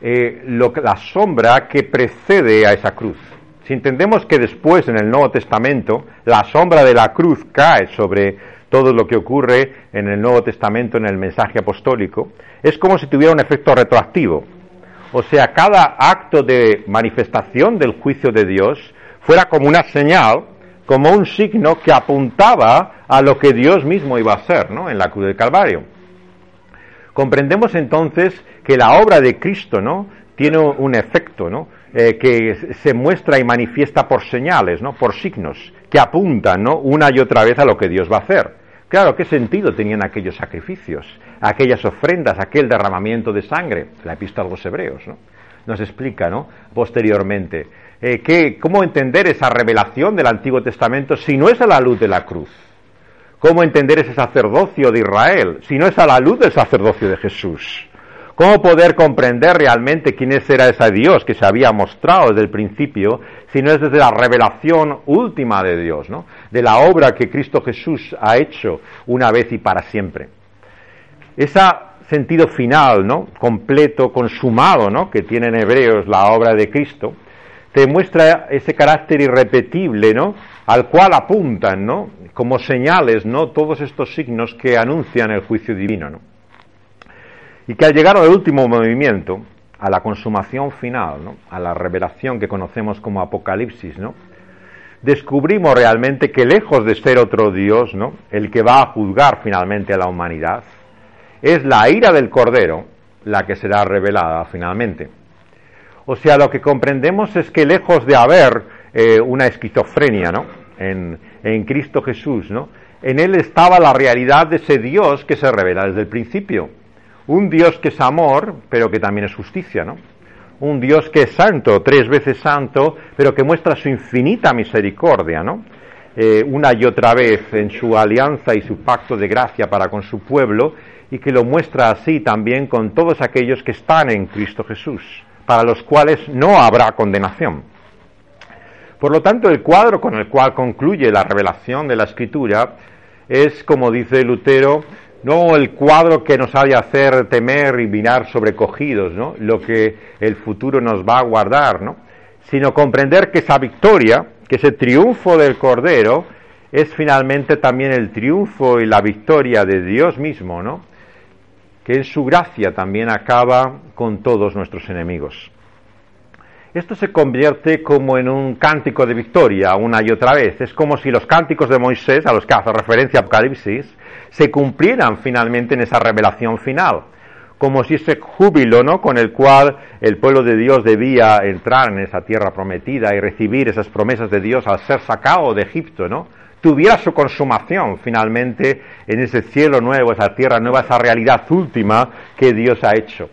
Speaker 2: eh, la sombra que precede a esa cruz. Si entendemos que después en el Nuevo Testamento la sombra de la cruz cae sobre todo lo que ocurre en el Nuevo Testamento en el mensaje apostólico, es como si tuviera un efecto retroactivo. O sea, cada acto de manifestación del juicio de Dios fuera como una señal, como un signo que apuntaba a lo que Dios mismo iba a hacer ¿no? en la cruz del Calvario. Comprendemos entonces que la obra de Cristo ¿no? tiene un efecto, ¿no? Eh, que se muestra y manifiesta por señales, ¿no? por signos, que apuntan ¿no? una y otra vez a lo que Dios va a hacer. Claro, ¿qué sentido tenían aquellos sacrificios, aquellas ofrendas, aquel derramamiento de sangre? La epístola a los hebreos ¿no? nos explica ¿no? posteriormente. Eh, ¿Cómo entender esa revelación del Antiguo Testamento si no es a la luz de la cruz? ¿Cómo entender ese sacerdocio de Israel si no es a la luz del sacerdocio de Jesús? ¿Cómo poder comprender realmente quién era ese Dios que se había mostrado desde el principio, si no es desde la revelación última de Dios, ¿no? de la obra que Cristo Jesús ha hecho una vez y para siempre? Ese sentido final, ¿no? completo, consumado, ¿no? que tiene en Hebreos la obra de Cristo, te muestra ese carácter irrepetible, ¿no? al cual apuntan, ¿no? como señales, ¿no? todos estos signos que anuncian el juicio divino. ¿no? Y que al llegar al último movimiento, a la consumación final, ¿no? a la revelación que conocemos como Apocalipsis, ¿no? descubrimos realmente que lejos de ser otro Dios, ¿no? el que va a juzgar finalmente a la humanidad, es la ira del Cordero la que será revelada finalmente. O sea, lo que comprendemos es que lejos de haber eh, una esquizofrenia ¿no? en, Cristo Jesús, ¿no? en Él estaba la realidad de ese Dios que se revela desde el principio un Dios que es amor, pero que también es justicia, ¿no? Un Dios que es santo, tres veces santo, pero que muestra su infinita misericordia, ¿no? Eh, una y otra vez en su alianza y su pacto de gracia para con su pueblo, y que lo muestra así también con todos aquellos que están en Cristo Jesús, para los cuales no habrá condenación. Por lo tanto, el cuadro con el cual concluye la revelación de la Escritura es, como dice Lutero, no el cuadro que nos ha de hacer temer y mirar sobrecogidos, ¿no? lo que el futuro nos va a guardar, ¿no? sino comprender que esa victoria, que ese triunfo del Cordero, es finalmente también el triunfo y la victoria de Dios mismo, ¿no? Que en su gracia también acaba con todos nuestros enemigos. Esto se convierte como en un cántico de victoria una y otra vez. Es como si los cánticos de Moisés, a los que hace referencia Apocalipsis, se cumplieran finalmente en esa revelación final, como si ese júbilo ¿no? con el cual el pueblo de Dios debía entrar en esa tierra prometida y recibir esas promesas de Dios al ser sacado de Egipto, ¿no? Tuviera su consumación finalmente en ese cielo nuevo, esa tierra nueva, esa realidad última que Dios ha hecho.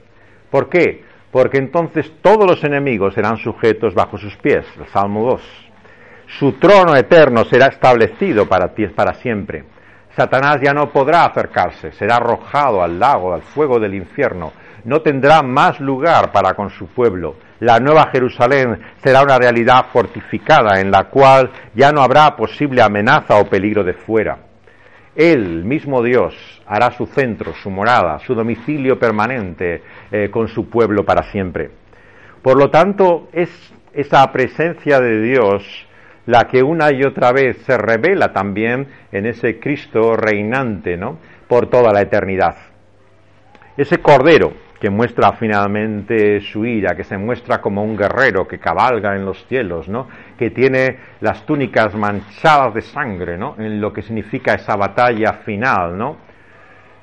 Speaker 2: ¿Por qué? Porque entonces todos los enemigos serán sujetos bajo sus pies, el Salmo 2. Su trono eterno será establecido para para siempre. Satanás ya no podrá acercarse, será arrojado al lago, al fuego del infierno, no tendrá más lugar para con su pueblo. La nueva Jerusalén será una realidad fortificada en la cual ya no habrá posible amenaza o peligro de fuera. Él, mismo Dios, hará su centro, su morada, su domicilio permanente eh, con su pueblo para siempre. Por lo tanto, es esa presencia de Dios la que una y otra vez se revela también en ese Cristo reinante, ¿no? Por toda la eternidad. Ese Cordero que muestra finalmente su ira, que se muestra como un guerrero que cabalga en los cielos, ¿no? Que tiene las túnicas manchadas de sangre, ¿no? En lo que significa esa batalla final, ¿no?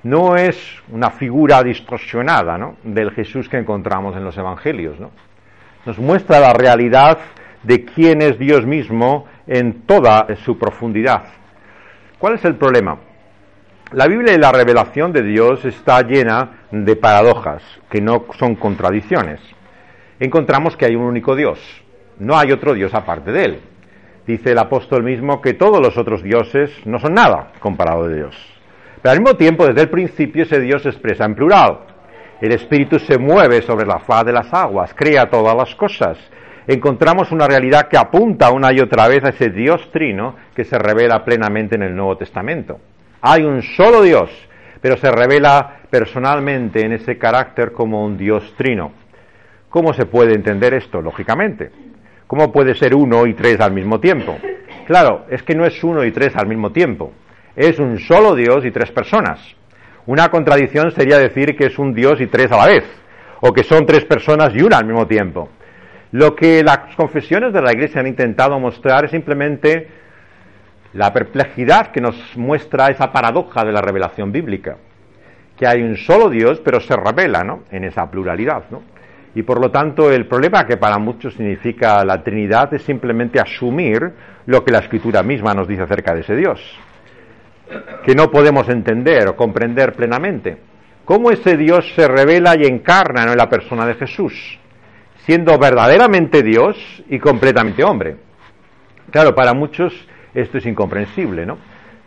Speaker 2: No es una figura distorsionada, ¿no? Del Jesús que encontramos en los evangelios, ¿no? Nos muestra la realidad de quién es Dios mismo en toda su profundidad. ¿Cuál es el problema? La Biblia y la revelación de Dios está llena de paradojas, que no son contradicciones. Encontramos que hay un único Dios, no hay otro Dios aparte de él. Dice el apóstol mismo que todos los otros dioses no son nada comparado de Dios. Pero al mismo tiempo, desde el principio, ese Dios se expresa en plural. El Espíritu se mueve sobre la faz de las aguas, crea todas las cosas encontramos una realidad que apunta una y otra vez a ese Dios trino que se revela plenamente en el Nuevo Testamento. Hay un solo Dios, pero se revela personalmente en ese carácter como un Dios trino. ¿Cómo se puede entender esto? Lógicamente. ¿Cómo puede ser uno y tres al mismo tiempo? Claro, es que no es uno y tres al mismo tiempo. Es un solo Dios y tres personas. Una contradicción sería decir que es un Dios y tres a la vez, o que son tres personas y una al mismo tiempo. Lo que las confesiones de la Iglesia han intentado mostrar es simplemente la perplejidad que nos muestra esa paradoja de la revelación bíblica, que hay un solo Dios, pero se revela ¿no? en esa pluralidad. ¿no? Y por lo tanto el problema que para muchos significa la Trinidad es simplemente asumir lo que la Escritura misma nos dice acerca de ese Dios, que no podemos entender o comprender plenamente. ¿Cómo ese Dios se revela y encarna en la persona de Jesús? siendo verdaderamente Dios y completamente hombre. Claro, para muchos esto es incomprensible, ¿no?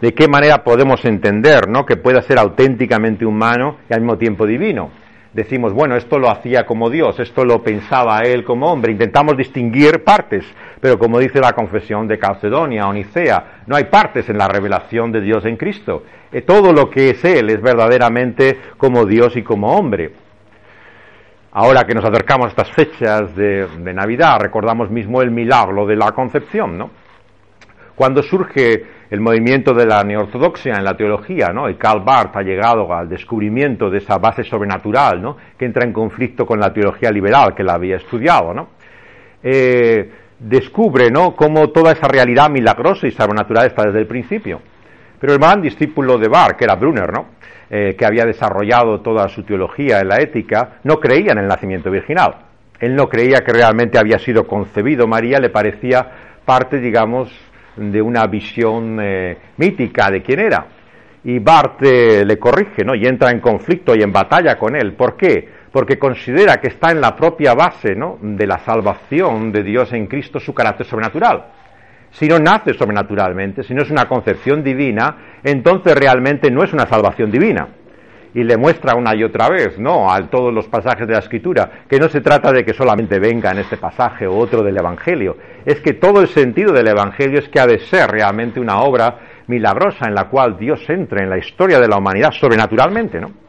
Speaker 2: ¿De qué manera podemos entender, ¿no? Que pueda ser auténticamente humano y al mismo tiempo divino? decimos, bueno, esto lo hacía como Dios, esto lo pensaba él como hombre, intentamos distinguir partes, pero como dice la confesión de Calcedonia o Nicea, no hay partes en la revelación de Dios en Cristo. Eh, todo lo que es él es verdaderamente como Dios y como hombre. Ahora que nos acercamos a estas fechas de, de Navidad, recordamos mismo el milagro de la concepción, ¿no? Cuando surge el movimiento de la neortodoxia en la teología, ¿no? Y Karl Barth ha llegado al descubrimiento de esa base sobrenatural, ¿no? Que entra en conflicto con la teología liberal que la había estudiado, ¿no? Eh, descubre, ¿no? Cómo toda esa realidad milagrosa y sobrenatural está desde el principio. Pero el gran discípulo de Barth, que era Brunner, ¿no? Eh, que había desarrollado toda su teología en la ética, no creía en el nacimiento virginal. Él no creía que realmente había sido concebido María, le parecía parte, digamos, de una visión eh, mítica de quién era. Y Bart eh, le corrige, ¿no? Y entra en conflicto y en batalla con él. ¿Por qué? Porque considera que está en la propia base, ¿no? De la salvación de Dios en Cristo su carácter sobrenatural. Si no nace sobrenaturalmente, si no es una concepción divina, entonces realmente no es una salvación divina y le muestra una y otra vez, ¿no? A todos los pasajes de la Escritura, que no se trata de que solamente venga en este pasaje o otro del Evangelio, es que todo el sentido del Evangelio es que ha de ser realmente una obra milagrosa en la cual Dios entre en la historia de la humanidad sobrenaturalmente, ¿no?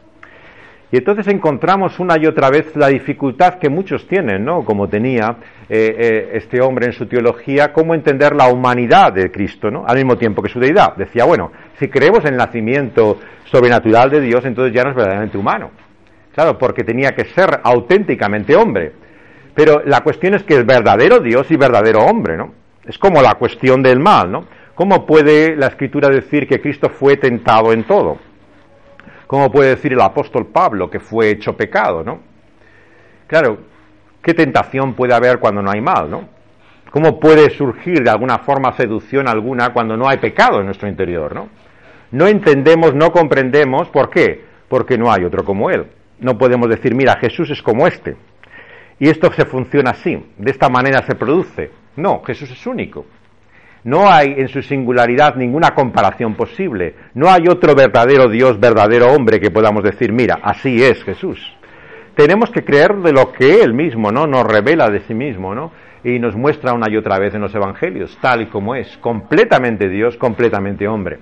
Speaker 2: Y entonces encontramos una y otra vez la dificultad que muchos tienen, ¿no? Como tenía eh, eh, este hombre en su teología, cómo entender la humanidad de Cristo, ¿no? Al mismo tiempo que su deidad. Decía, bueno, si creemos en el nacimiento sobrenatural de Dios, entonces ya no es verdaderamente humano. Claro, porque tenía que ser auténticamente hombre. Pero la cuestión es que es verdadero Dios y verdadero hombre, ¿no? Es como la cuestión del mal, ¿no? ¿Cómo puede la Escritura decir que Cristo fue tentado en todo? ¿Cómo puede decir el apóstol Pablo que fue hecho pecado, no? Claro, ¿qué tentación puede haber cuando no hay mal, no? ¿Cómo puede surgir de alguna forma seducción alguna cuando no hay pecado en nuestro interior, no? No entendemos, no comprendemos, ¿por qué? Porque no hay otro como Él. No podemos decir, mira, Jesús es como este. Y esto se funciona así, de esta manera se produce. No, Jesús es único. No hay en su singularidad ninguna comparación posible. No hay otro verdadero Dios, verdadero hombre que podamos decir, mira, así es Jesús. Tenemos que creer de lo que Él mismo ¿no? nos revela de sí mismo, ¿no? Y nos muestra una y otra vez en los Evangelios, tal y como es, completamente Dios, completamente hombre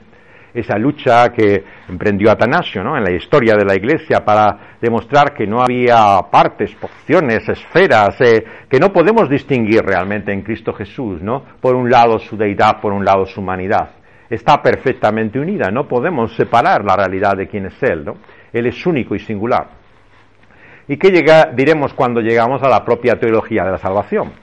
Speaker 2: esa lucha que emprendió Atanasio ¿no? en la historia de la Iglesia para demostrar que no había partes, porciones, esferas, eh, que no podemos distinguir realmente en Cristo Jesús, ¿no? Por un lado su deidad, por un lado su humanidad. Está perfectamente unida, no podemos separar la realidad de quién es Él, ¿no? Él es único y singular. ¿Y qué llega, diremos cuando llegamos a la propia teología de la salvación?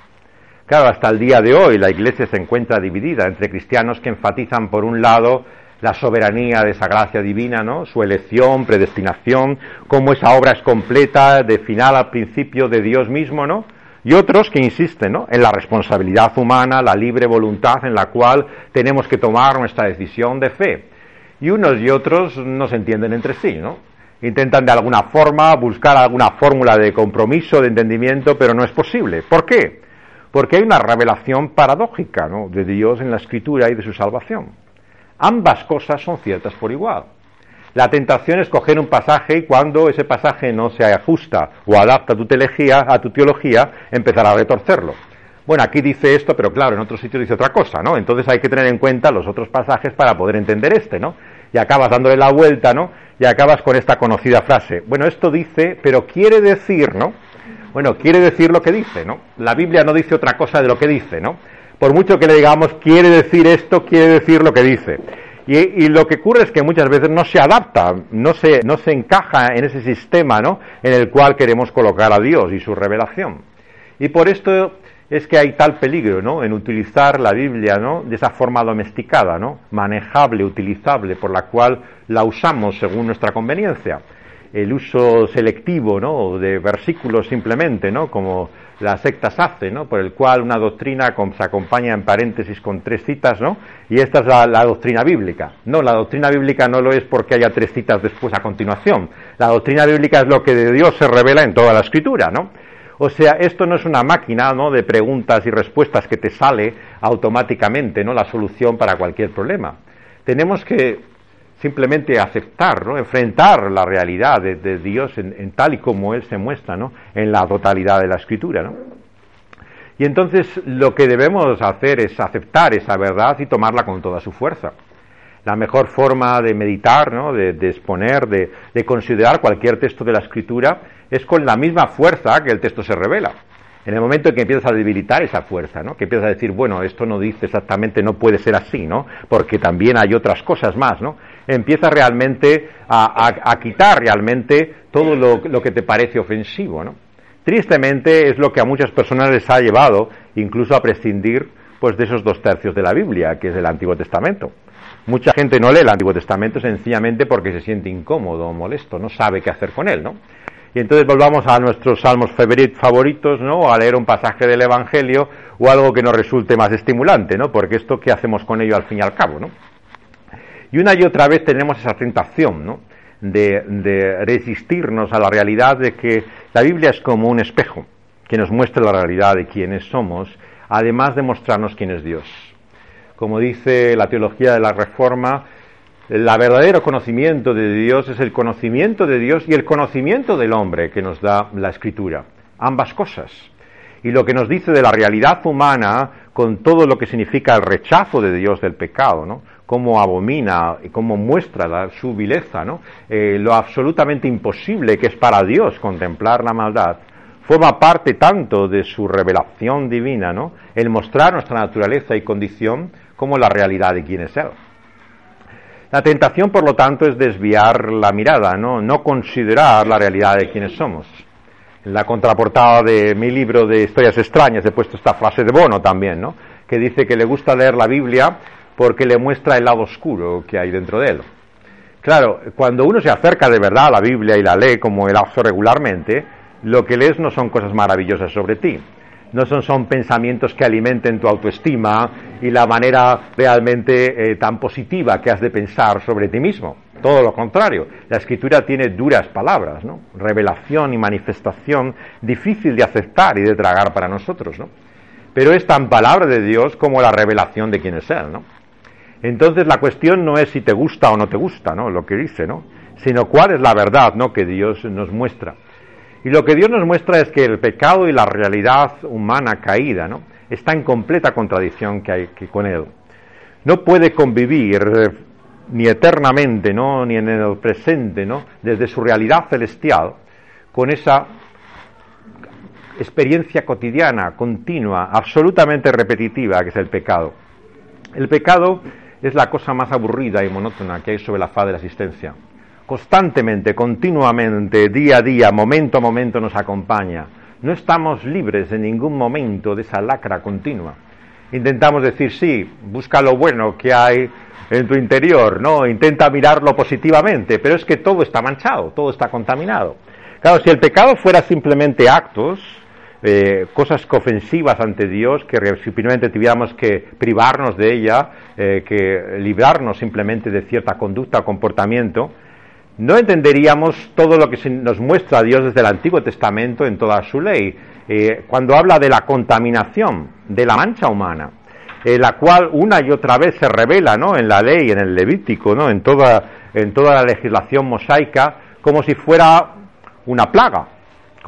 Speaker 2: Claro, hasta el día de hoy la Iglesia se encuentra dividida entre cristianos que enfatizan por un lado la soberanía de esa gracia divina, ¿no? Su elección, predestinación, cómo esa obra es completa, de final al principio de Dios mismo, ¿no? Y otros que insisten, ¿no? En la responsabilidad humana, la libre voluntad en la cual tenemos que tomar nuestra decisión de fe. Y unos y otros no se entienden entre sí, ¿no? Intentan de alguna forma buscar alguna fórmula de compromiso, de entendimiento, pero no es posible. ¿Por qué? Porque hay una revelación paradójica, ¿no? De Dios en la Escritura y de su salvación. Ambas cosas son ciertas por igual. La tentación es coger un pasaje y cuando ese pasaje no se ajusta o adapta a tu teología, a tu teología empezar a retorcerlo. Bueno, aquí dice esto, pero claro, en otro sitio dice otra cosa, ¿no? Entonces hay que tener en cuenta los otros pasajes para poder entender este, ¿no? Y acabas dándole la vuelta, ¿no? Y acabas con esta conocida frase. Bueno, esto dice, pero quiere decir, ¿no? Bueno, quiere decir lo que dice, ¿no? La Biblia no dice otra cosa de lo que dice, ¿no? Por mucho que le digamos quiere decir esto, quiere decir lo que dice. Y, lo que ocurre es que muchas veces no se adapta, no se, no se encaja en ese sistema ¿no? en el cual queremos colocar a Dios y su revelación. Y por esto es que hay tal peligro ¿no? en utilizar la Biblia ¿no? de esa forma domesticada, ¿no? manejable, utilizable, por la cual la usamos según nuestra conveniencia. El uso selectivo ¿no? de versículos simplemente, ¿no? como las sectas hace, ¿no? Por el cual una doctrina se acompaña en paréntesis con tres citas, ¿no? Y esta es la, doctrina bíblica. No, la doctrina bíblica no lo es porque haya tres citas después a continuación. La doctrina bíblica es lo que de Dios se revela en toda la escritura, ¿no? O sea, esto no es una máquina, ¿no? De preguntas y respuestas que te sale automáticamente, ¿no? La solución para cualquier problema. Tenemos que simplemente aceptar, ¿no? enfrentar la realidad de, Dios en, tal y como Él se muestra ¿no? en la totalidad de la escritura. ¿no? Y entonces lo que debemos hacer es aceptar esa verdad y tomarla con toda su fuerza. La mejor forma de meditar, ¿no? de, exponer, de, de considerar cualquier texto de la escritura es con la misma fuerza que el texto se revela. En el momento en que empiezas a debilitar esa fuerza, ¿no? que empiezas a decir, bueno, esto no dice exactamente, no puede ser así, ¿no? porque también hay otras cosas más, ¿no? Empieza realmente a, quitar realmente todo lo, que te parece ofensivo. ¿no? Tristemente es lo que a muchas personas les ha llevado incluso a prescindir pues, de esos dos tercios de la Biblia, que es el Antiguo Testamento. Mucha gente no lee el Antiguo Testamento sencillamente porque se siente incómodo o molesto, no sabe qué hacer con él, ¿no? Y entonces volvamos a nuestros salmos favoritos, ¿no? A leer un pasaje del Evangelio o algo que nos resulte más estimulante, ¿no? Porque esto, ¿qué hacemos con ello al fin y al cabo, ¿no? Y una y otra vez tenemos esa tentación, ¿no? De, de resistirnos a la realidad de que la Biblia es como un espejo que nos muestra la realidad de quiénes somos, además de mostrarnos quién es Dios. Como dice la teología de la Reforma, el verdadero conocimiento de Dios es el conocimiento de Dios y el conocimiento del hombre que nos da la Escritura. Ambas cosas. Y lo que nos dice de la realidad humana con todo lo que significa el rechazo de Dios del pecado, ¿no? Cómo abomina y cómo muestra su vileza, ¿no? Eh, lo absolutamente imposible que es para Dios contemplar la maldad, forma parte tanto de su revelación divina, ¿no? el mostrar nuestra naturaleza y condición como la realidad de quién es Él. La tentación, por lo tanto, es desviar la mirada, ¿no? no considerar la realidad de quienes somos. En la contraportada de mi libro de historias extrañas he puesto esta frase de Bono también, ¿no? que dice que le gusta leer la Biblia porque le muestra el lado oscuro que hay dentro de él. Claro, cuando uno se acerca de verdad a la Biblia y la lee como él hace regularmente, lo que lees no son cosas maravillosas sobre ti, no son, son pensamientos que alimenten tu autoestima y la manera realmente eh, tan positiva que has de pensar sobre ti mismo. Todo lo contrario, la escritura tiene duras palabras, ¿no? Revelación y manifestación difícil de aceptar y de tragar para nosotros, ¿no? Pero es tan palabra de Dios como la revelación de quién es Él, ¿no? Entonces la cuestión no es si te gusta o no te gusta, ¿no? Lo que dice, ¿no? Sino cuál es la verdad, ¿no? Que Dios nos muestra. Y lo que Dios nos muestra es que el pecado y la realidad humana caída ¿no? está en completa contradicción que hay, con Él. No puede convivir eh, ni eternamente, ¿no? ni en el presente, ¿no? desde su realidad celestial, con esa experiencia cotidiana, continua, absolutamente repetitiva que es el pecado. El pecado es la cosa más aburrida y monótona que hay sobre la faz de la existencia constantemente, continuamente, día a día, momento a momento nos acompaña. No estamos libres en ningún momento de esa lacra continua. Intentamos decir, sí, busca lo bueno que hay en tu interior, ¿no? Intenta mirarlo positivamente, pero es que todo está manchado, todo está contaminado. Claro, si el pecado fuera simplemente actos, eh, cosas ofensivas ante Dios, que simplemente tuviéramos que privarnos de ella, eh, que librarnos simplemente de cierta conducta o comportamiento, no entenderíamos todo lo que nos muestra Dios desde el Antiguo Testamento en toda su ley. Eh, cuando habla de la contaminación, de la mancha humana, eh, la cual una y otra vez se revela ¿no? en la ley, en el Levítico, ¿no? en, toda, en toda la legislación mosaica, como si fuera una plaga,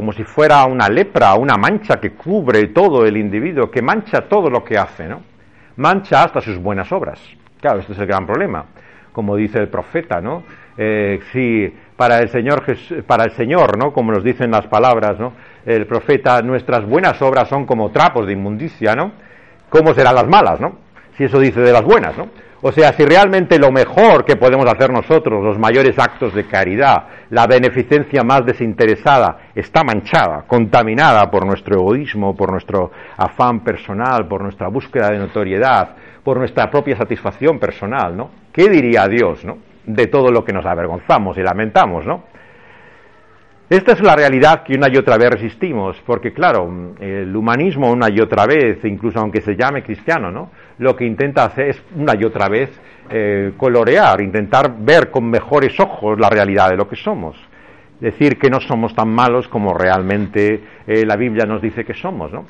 Speaker 2: como si fuera una lepra, una mancha que cubre todo el individuo, que mancha todo lo que hace, ¿no? Mancha hasta sus buenas obras. Claro, este es el gran problema. Como dice el profeta, ¿no? eh, si para el Señor, para el Señor, ¿no? Como nos dicen las palabras, ¿no? El profeta, nuestras buenas obras son como trapos de inmundicia, ¿no? ¿Cómo serán las malas, no? Si eso dice de las buenas, ¿no? O sea, si realmente lo mejor que podemos hacer nosotros, los mayores actos de caridad, la beneficencia más desinteresada, está manchada, contaminada por nuestro egoísmo, por nuestro afán personal, por nuestra búsqueda de notoriedad, por nuestra propia satisfacción personal, ¿no? ¿Qué diría Dios, no? de todo lo que nos avergonzamos y lamentamos, ¿no? Esta es la realidad que una y otra vez resistimos, porque claro, el humanismo una y otra vez, incluso aunque se llame cristiano, ¿no? Lo que intenta hacer es una y otra vez eh, colorear, intentar ver con mejores ojos la realidad de lo que somos. Decir que no somos tan malos como realmente eh, la Biblia nos dice que somos, ¿no?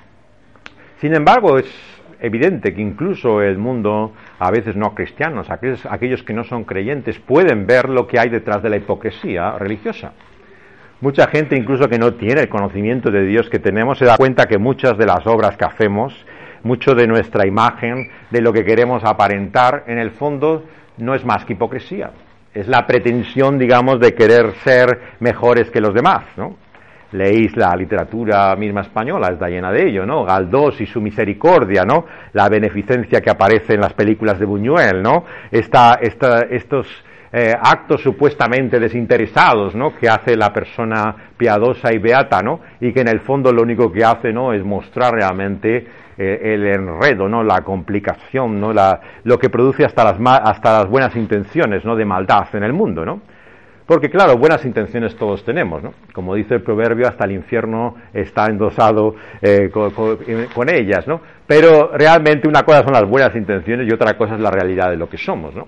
Speaker 2: Sin embargo, es evidente que incluso el mundo, a veces no cristianos, aquellos, aquellos que no son creyentes, pueden ver lo que hay detrás de la hipocresía religiosa. Mucha gente, incluso que no tiene el conocimiento de Dios que tenemos, se da cuenta que muchas de las obras que hacemos, mucho de nuestra imagen, de lo que queremos aparentar, en el fondo no es más que hipocresía. Es la pretensión, digamos, de querer ser mejores que los demás, ¿no? leéis la literatura misma española, está llena de ello, ¿no? Galdós y su misericordia, ¿no? La beneficencia que aparece en las películas de Buñuel, ¿no? Esta, estos eh, actos supuestamente desinteresados, ¿no? Que hace la persona piadosa y beata, ¿no? Y que en el fondo lo único que hace, ¿no? Es mostrar realmente eh, el enredo, ¿no? La complicación, ¿no? La, lo que produce hasta las, hasta las buenas intenciones, ¿no? De maldad en el mundo, ¿no? Porque claro, buenas intenciones todos tenemos, ¿no? Como dice el proverbio, hasta el infierno está endosado eh, con, ellas, ¿no? Pero realmente una cosa son las buenas intenciones y otra cosa es la realidad de lo que somos, ¿no?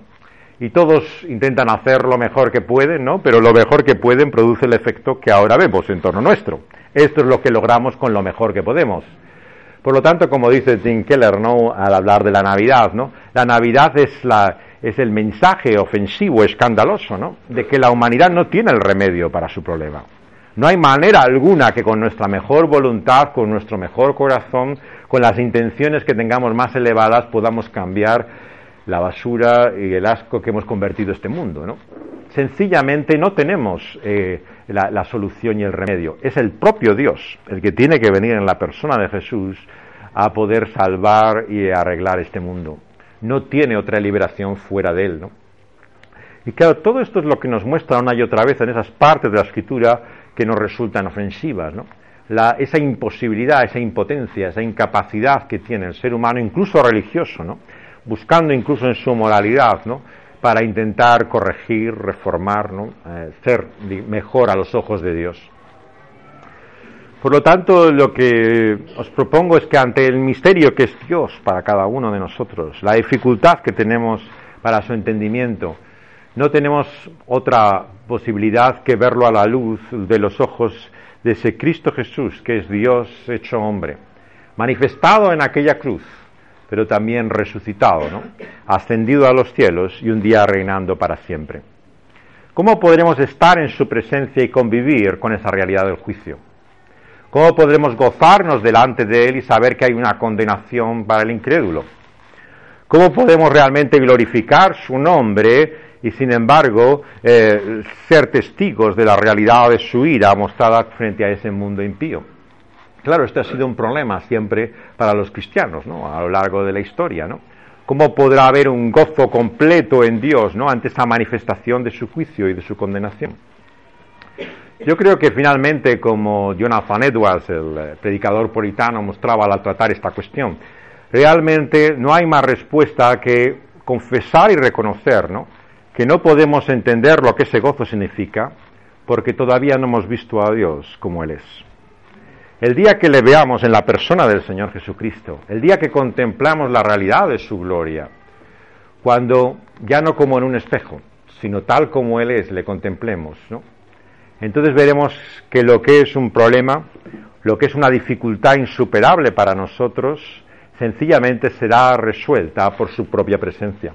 Speaker 2: Y todos intentan hacer lo mejor que pueden, ¿no? Pero lo mejor que pueden produce el efecto que ahora vemos en torno nuestro. Esto es lo que logramos con lo mejor que podemos. Por lo tanto, como dice Tim Keller, ¿no? Al hablar de la Navidad, ¿no? La Navidad es la, es el mensaje ofensivo, escandaloso, ¿no? De que la humanidad no tiene el remedio para su problema. No hay manera alguna que con nuestra mejor voluntad, con nuestro mejor corazón, con las intenciones que tengamos más elevadas, podamos cambiar la basura y el asco que hemos convertido este mundo, ¿no? Sencillamente no tenemos eh, la, solución y el remedio. Es el propio Dios el que tiene que venir en la persona de Jesús a poder salvar y arreglar este mundo no tiene otra liberación fuera de él. ¿no? Y claro, todo esto es lo que nos muestra una y otra vez en esas partes de la escritura que nos resultan ofensivas. ¿no? La, esa imposibilidad, esa impotencia, esa incapacidad que tiene el ser humano, incluso religioso, ¿no? Buscando incluso en su moralidad, ¿no? para intentar corregir, reformar, ¿no? Eh, ser mejor a los ojos de Dios. Por lo tanto, lo que os propongo es que ante el misterio que es Dios para cada uno de nosotros, la dificultad que tenemos para su entendimiento, no tenemos otra posibilidad que verlo a la luz de los ojos de ese Cristo Jesús, que es Dios hecho hombre, manifestado en aquella cruz, pero también resucitado, ascendido a los cielos y un día reinando para siempre. ¿Cómo podremos estar en su presencia y convivir con esa realidad del juicio? ¿Cómo podremos gozarnos delante de Él y saber que hay una condenación para el incrédulo? ¿Cómo podemos realmente glorificar su nombre y sin embargo eh, ser testigos de la realidad de su ira mostrada frente a ese mundo impío? Claro, este ha sido un problema siempre para los cristianos, ¿no? A lo largo de la historia, ¿no? ¿Cómo podrá haber un gozo completo en Dios, ¿no? Ante esa manifestación de su juicio y de su condenación? Yo creo que finalmente, como Jonathan Edwards, el eh, predicador puritano, mostraba al tratar esta cuestión, realmente no hay más respuesta que confesar y reconocer ¿no? que no podemos entender lo que ese gozo significa porque todavía no hemos visto a Dios como Él es. El día que le veamos en la persona del Señor Jesucristo, el día que contemplamos la realidad de su gloria, cuando ya no como en un espejo, sino tal como Él es, le contemplemos, entonces veremos que lo que es un problema, lo que es una dificultad insuperable para nosotros, sencillamente será resuelta por su propia presencia.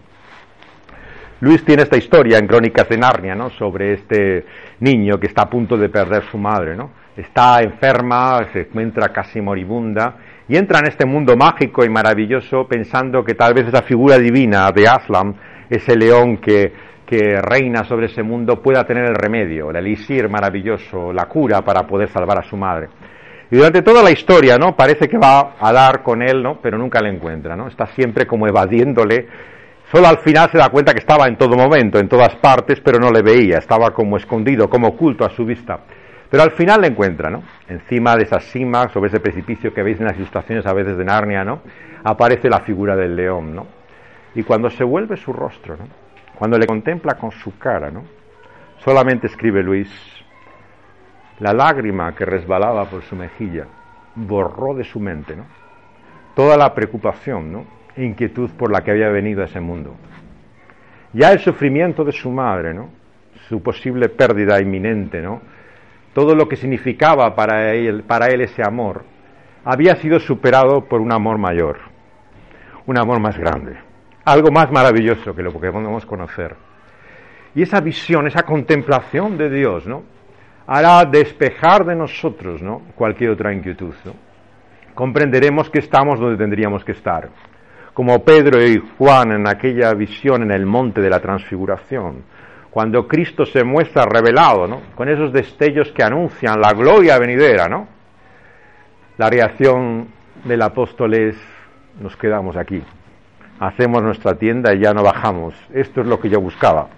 Speaker 2: Luis tiene esta historia en Crónicas de Narnia, ¿no? Sobre este niño que está a punto de perder su madre, ¿no? Está enferma, se encuentra casi moribunda y entra en este mundo mágico y maravilloso pensando que tal vez esa figura divina de Aslan, ese león que que reina sobre ese mundo pueda tener el remedio, el elixir maravilloso, la cura para poder salvar a su madre. Y durante toda la historia, ¿no? Parece que va a dar con él, ¿no? Pero nunca le encuentra, ¿no? Está siempre como evadiéndole. Solo al final se da cuenta que estaba en todo momento, en todas partes, pero no le veía, estaba como escondido, como oculto a su vista. Pero al final le encuentra, ¿no? Encima de esa cima, sobre ese precipicio que veis en las ilustraciones a veces de Narnia, ¿no? Aparece la figura del león, ¿no? Y cuando se vuelve su rostro, ¿no? Cuando le contempla con su cara, ¿no? Solamente escribe Luis, la lágrima que resbalaba por su mejilla borró de su mente, ¿no? Toda la preocupación, ¿no? E inquietud por la que había venido a ese mundo. Ya el sufrimiento de su madre, ¿no? Su posible pérdida inminente, ¿no? Todo lo que significaba para él, para él ese amor, había sido superado por un amor mayor. un amor más grande, algo más maravilloso que lo que podemos conocer. Y esa visión, esa contemplación de Dios, ¿no? hará despejar de nosotros ¿no? cualquier otra inquietud. Comprenderemos que estamos donde tendríamos que estar. Como Pedro y Juan en aquella visión en el monte de la transfiguración, cuando Cristo se muestra revelado, ¿no? con esos destellos que anuncian la gloria venidera, ¿no? La reacción del apóstol es, nos quedamos aquí, hacemos nuestra tienda y ya no bajamos. Esto es lo que yo buscaba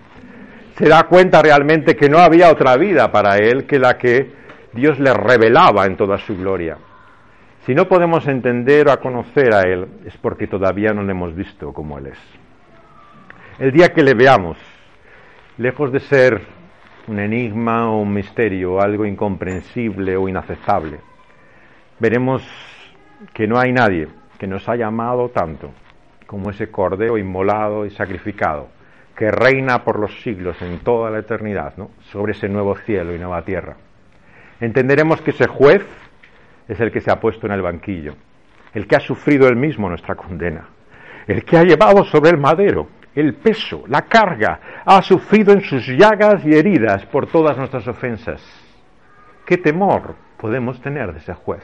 Speaker 2: se da cuenta realmente que no había otra vida para él que la que Dios le revelaba en toda su gloria. Si no podemos entender o conocer a Él es porque todavía no le hemos visto como Él es. El día que le veamos, lejos de ser un enigma o un misterio, algo incomprensible o inaceptable, veremos que no hay nadie que nos haya amado tanto como ese cordero inmolado y sacrificado que reina por los siglos en toda la eternidad, ¿no? sobre ese nuevo cielo y nueva tierra. Entenderemos que ese juez es el que se ha puesto en el banquillo, el que ha sufrido él mismo nuestra condena, el que ha llevado sobre el madero el peso, la carga, ha sufrido en sus llagas y heridas por todas nuestras ofensas. ¿Qué temor podemos tener de ese juez?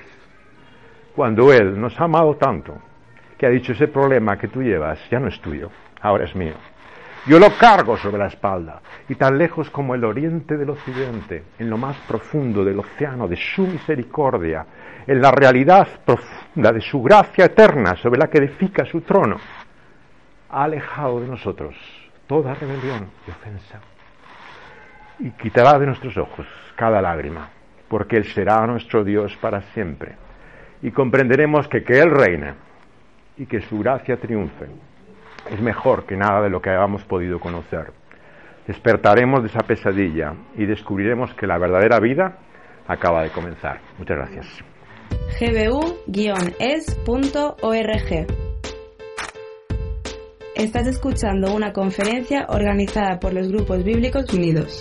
Speaker 2: Cuando Él nos ha amado tanto, que ha dicho ese problema que tú llevas ya no es tuyo, ahora es mío. Yo lo cargo sobre la espalda, y tan lejos como el oriente del occidente, en lo más profundo del océano de su misericordia, en la realidad profunda de su gracia eterna sobre la que edifica su trono, ha alejado de nosotros toda rebelión y ofensa, y quitará de nuestros ojos cada lágrima, porque Él será nuestro Dios para siempre, y comprenderemos que que Él reina y que su gracia triunfe es mejor que nada de lo que hayamos podido conocer. Despertaremos de esa pesadilla y descubriremos que la verdadera vida acaba de comenzar. Muchas gracias.
Speaker 1: gbu-es.org Estás escuchando una conferencia organizada por los Grupos Bíblicos Unidos.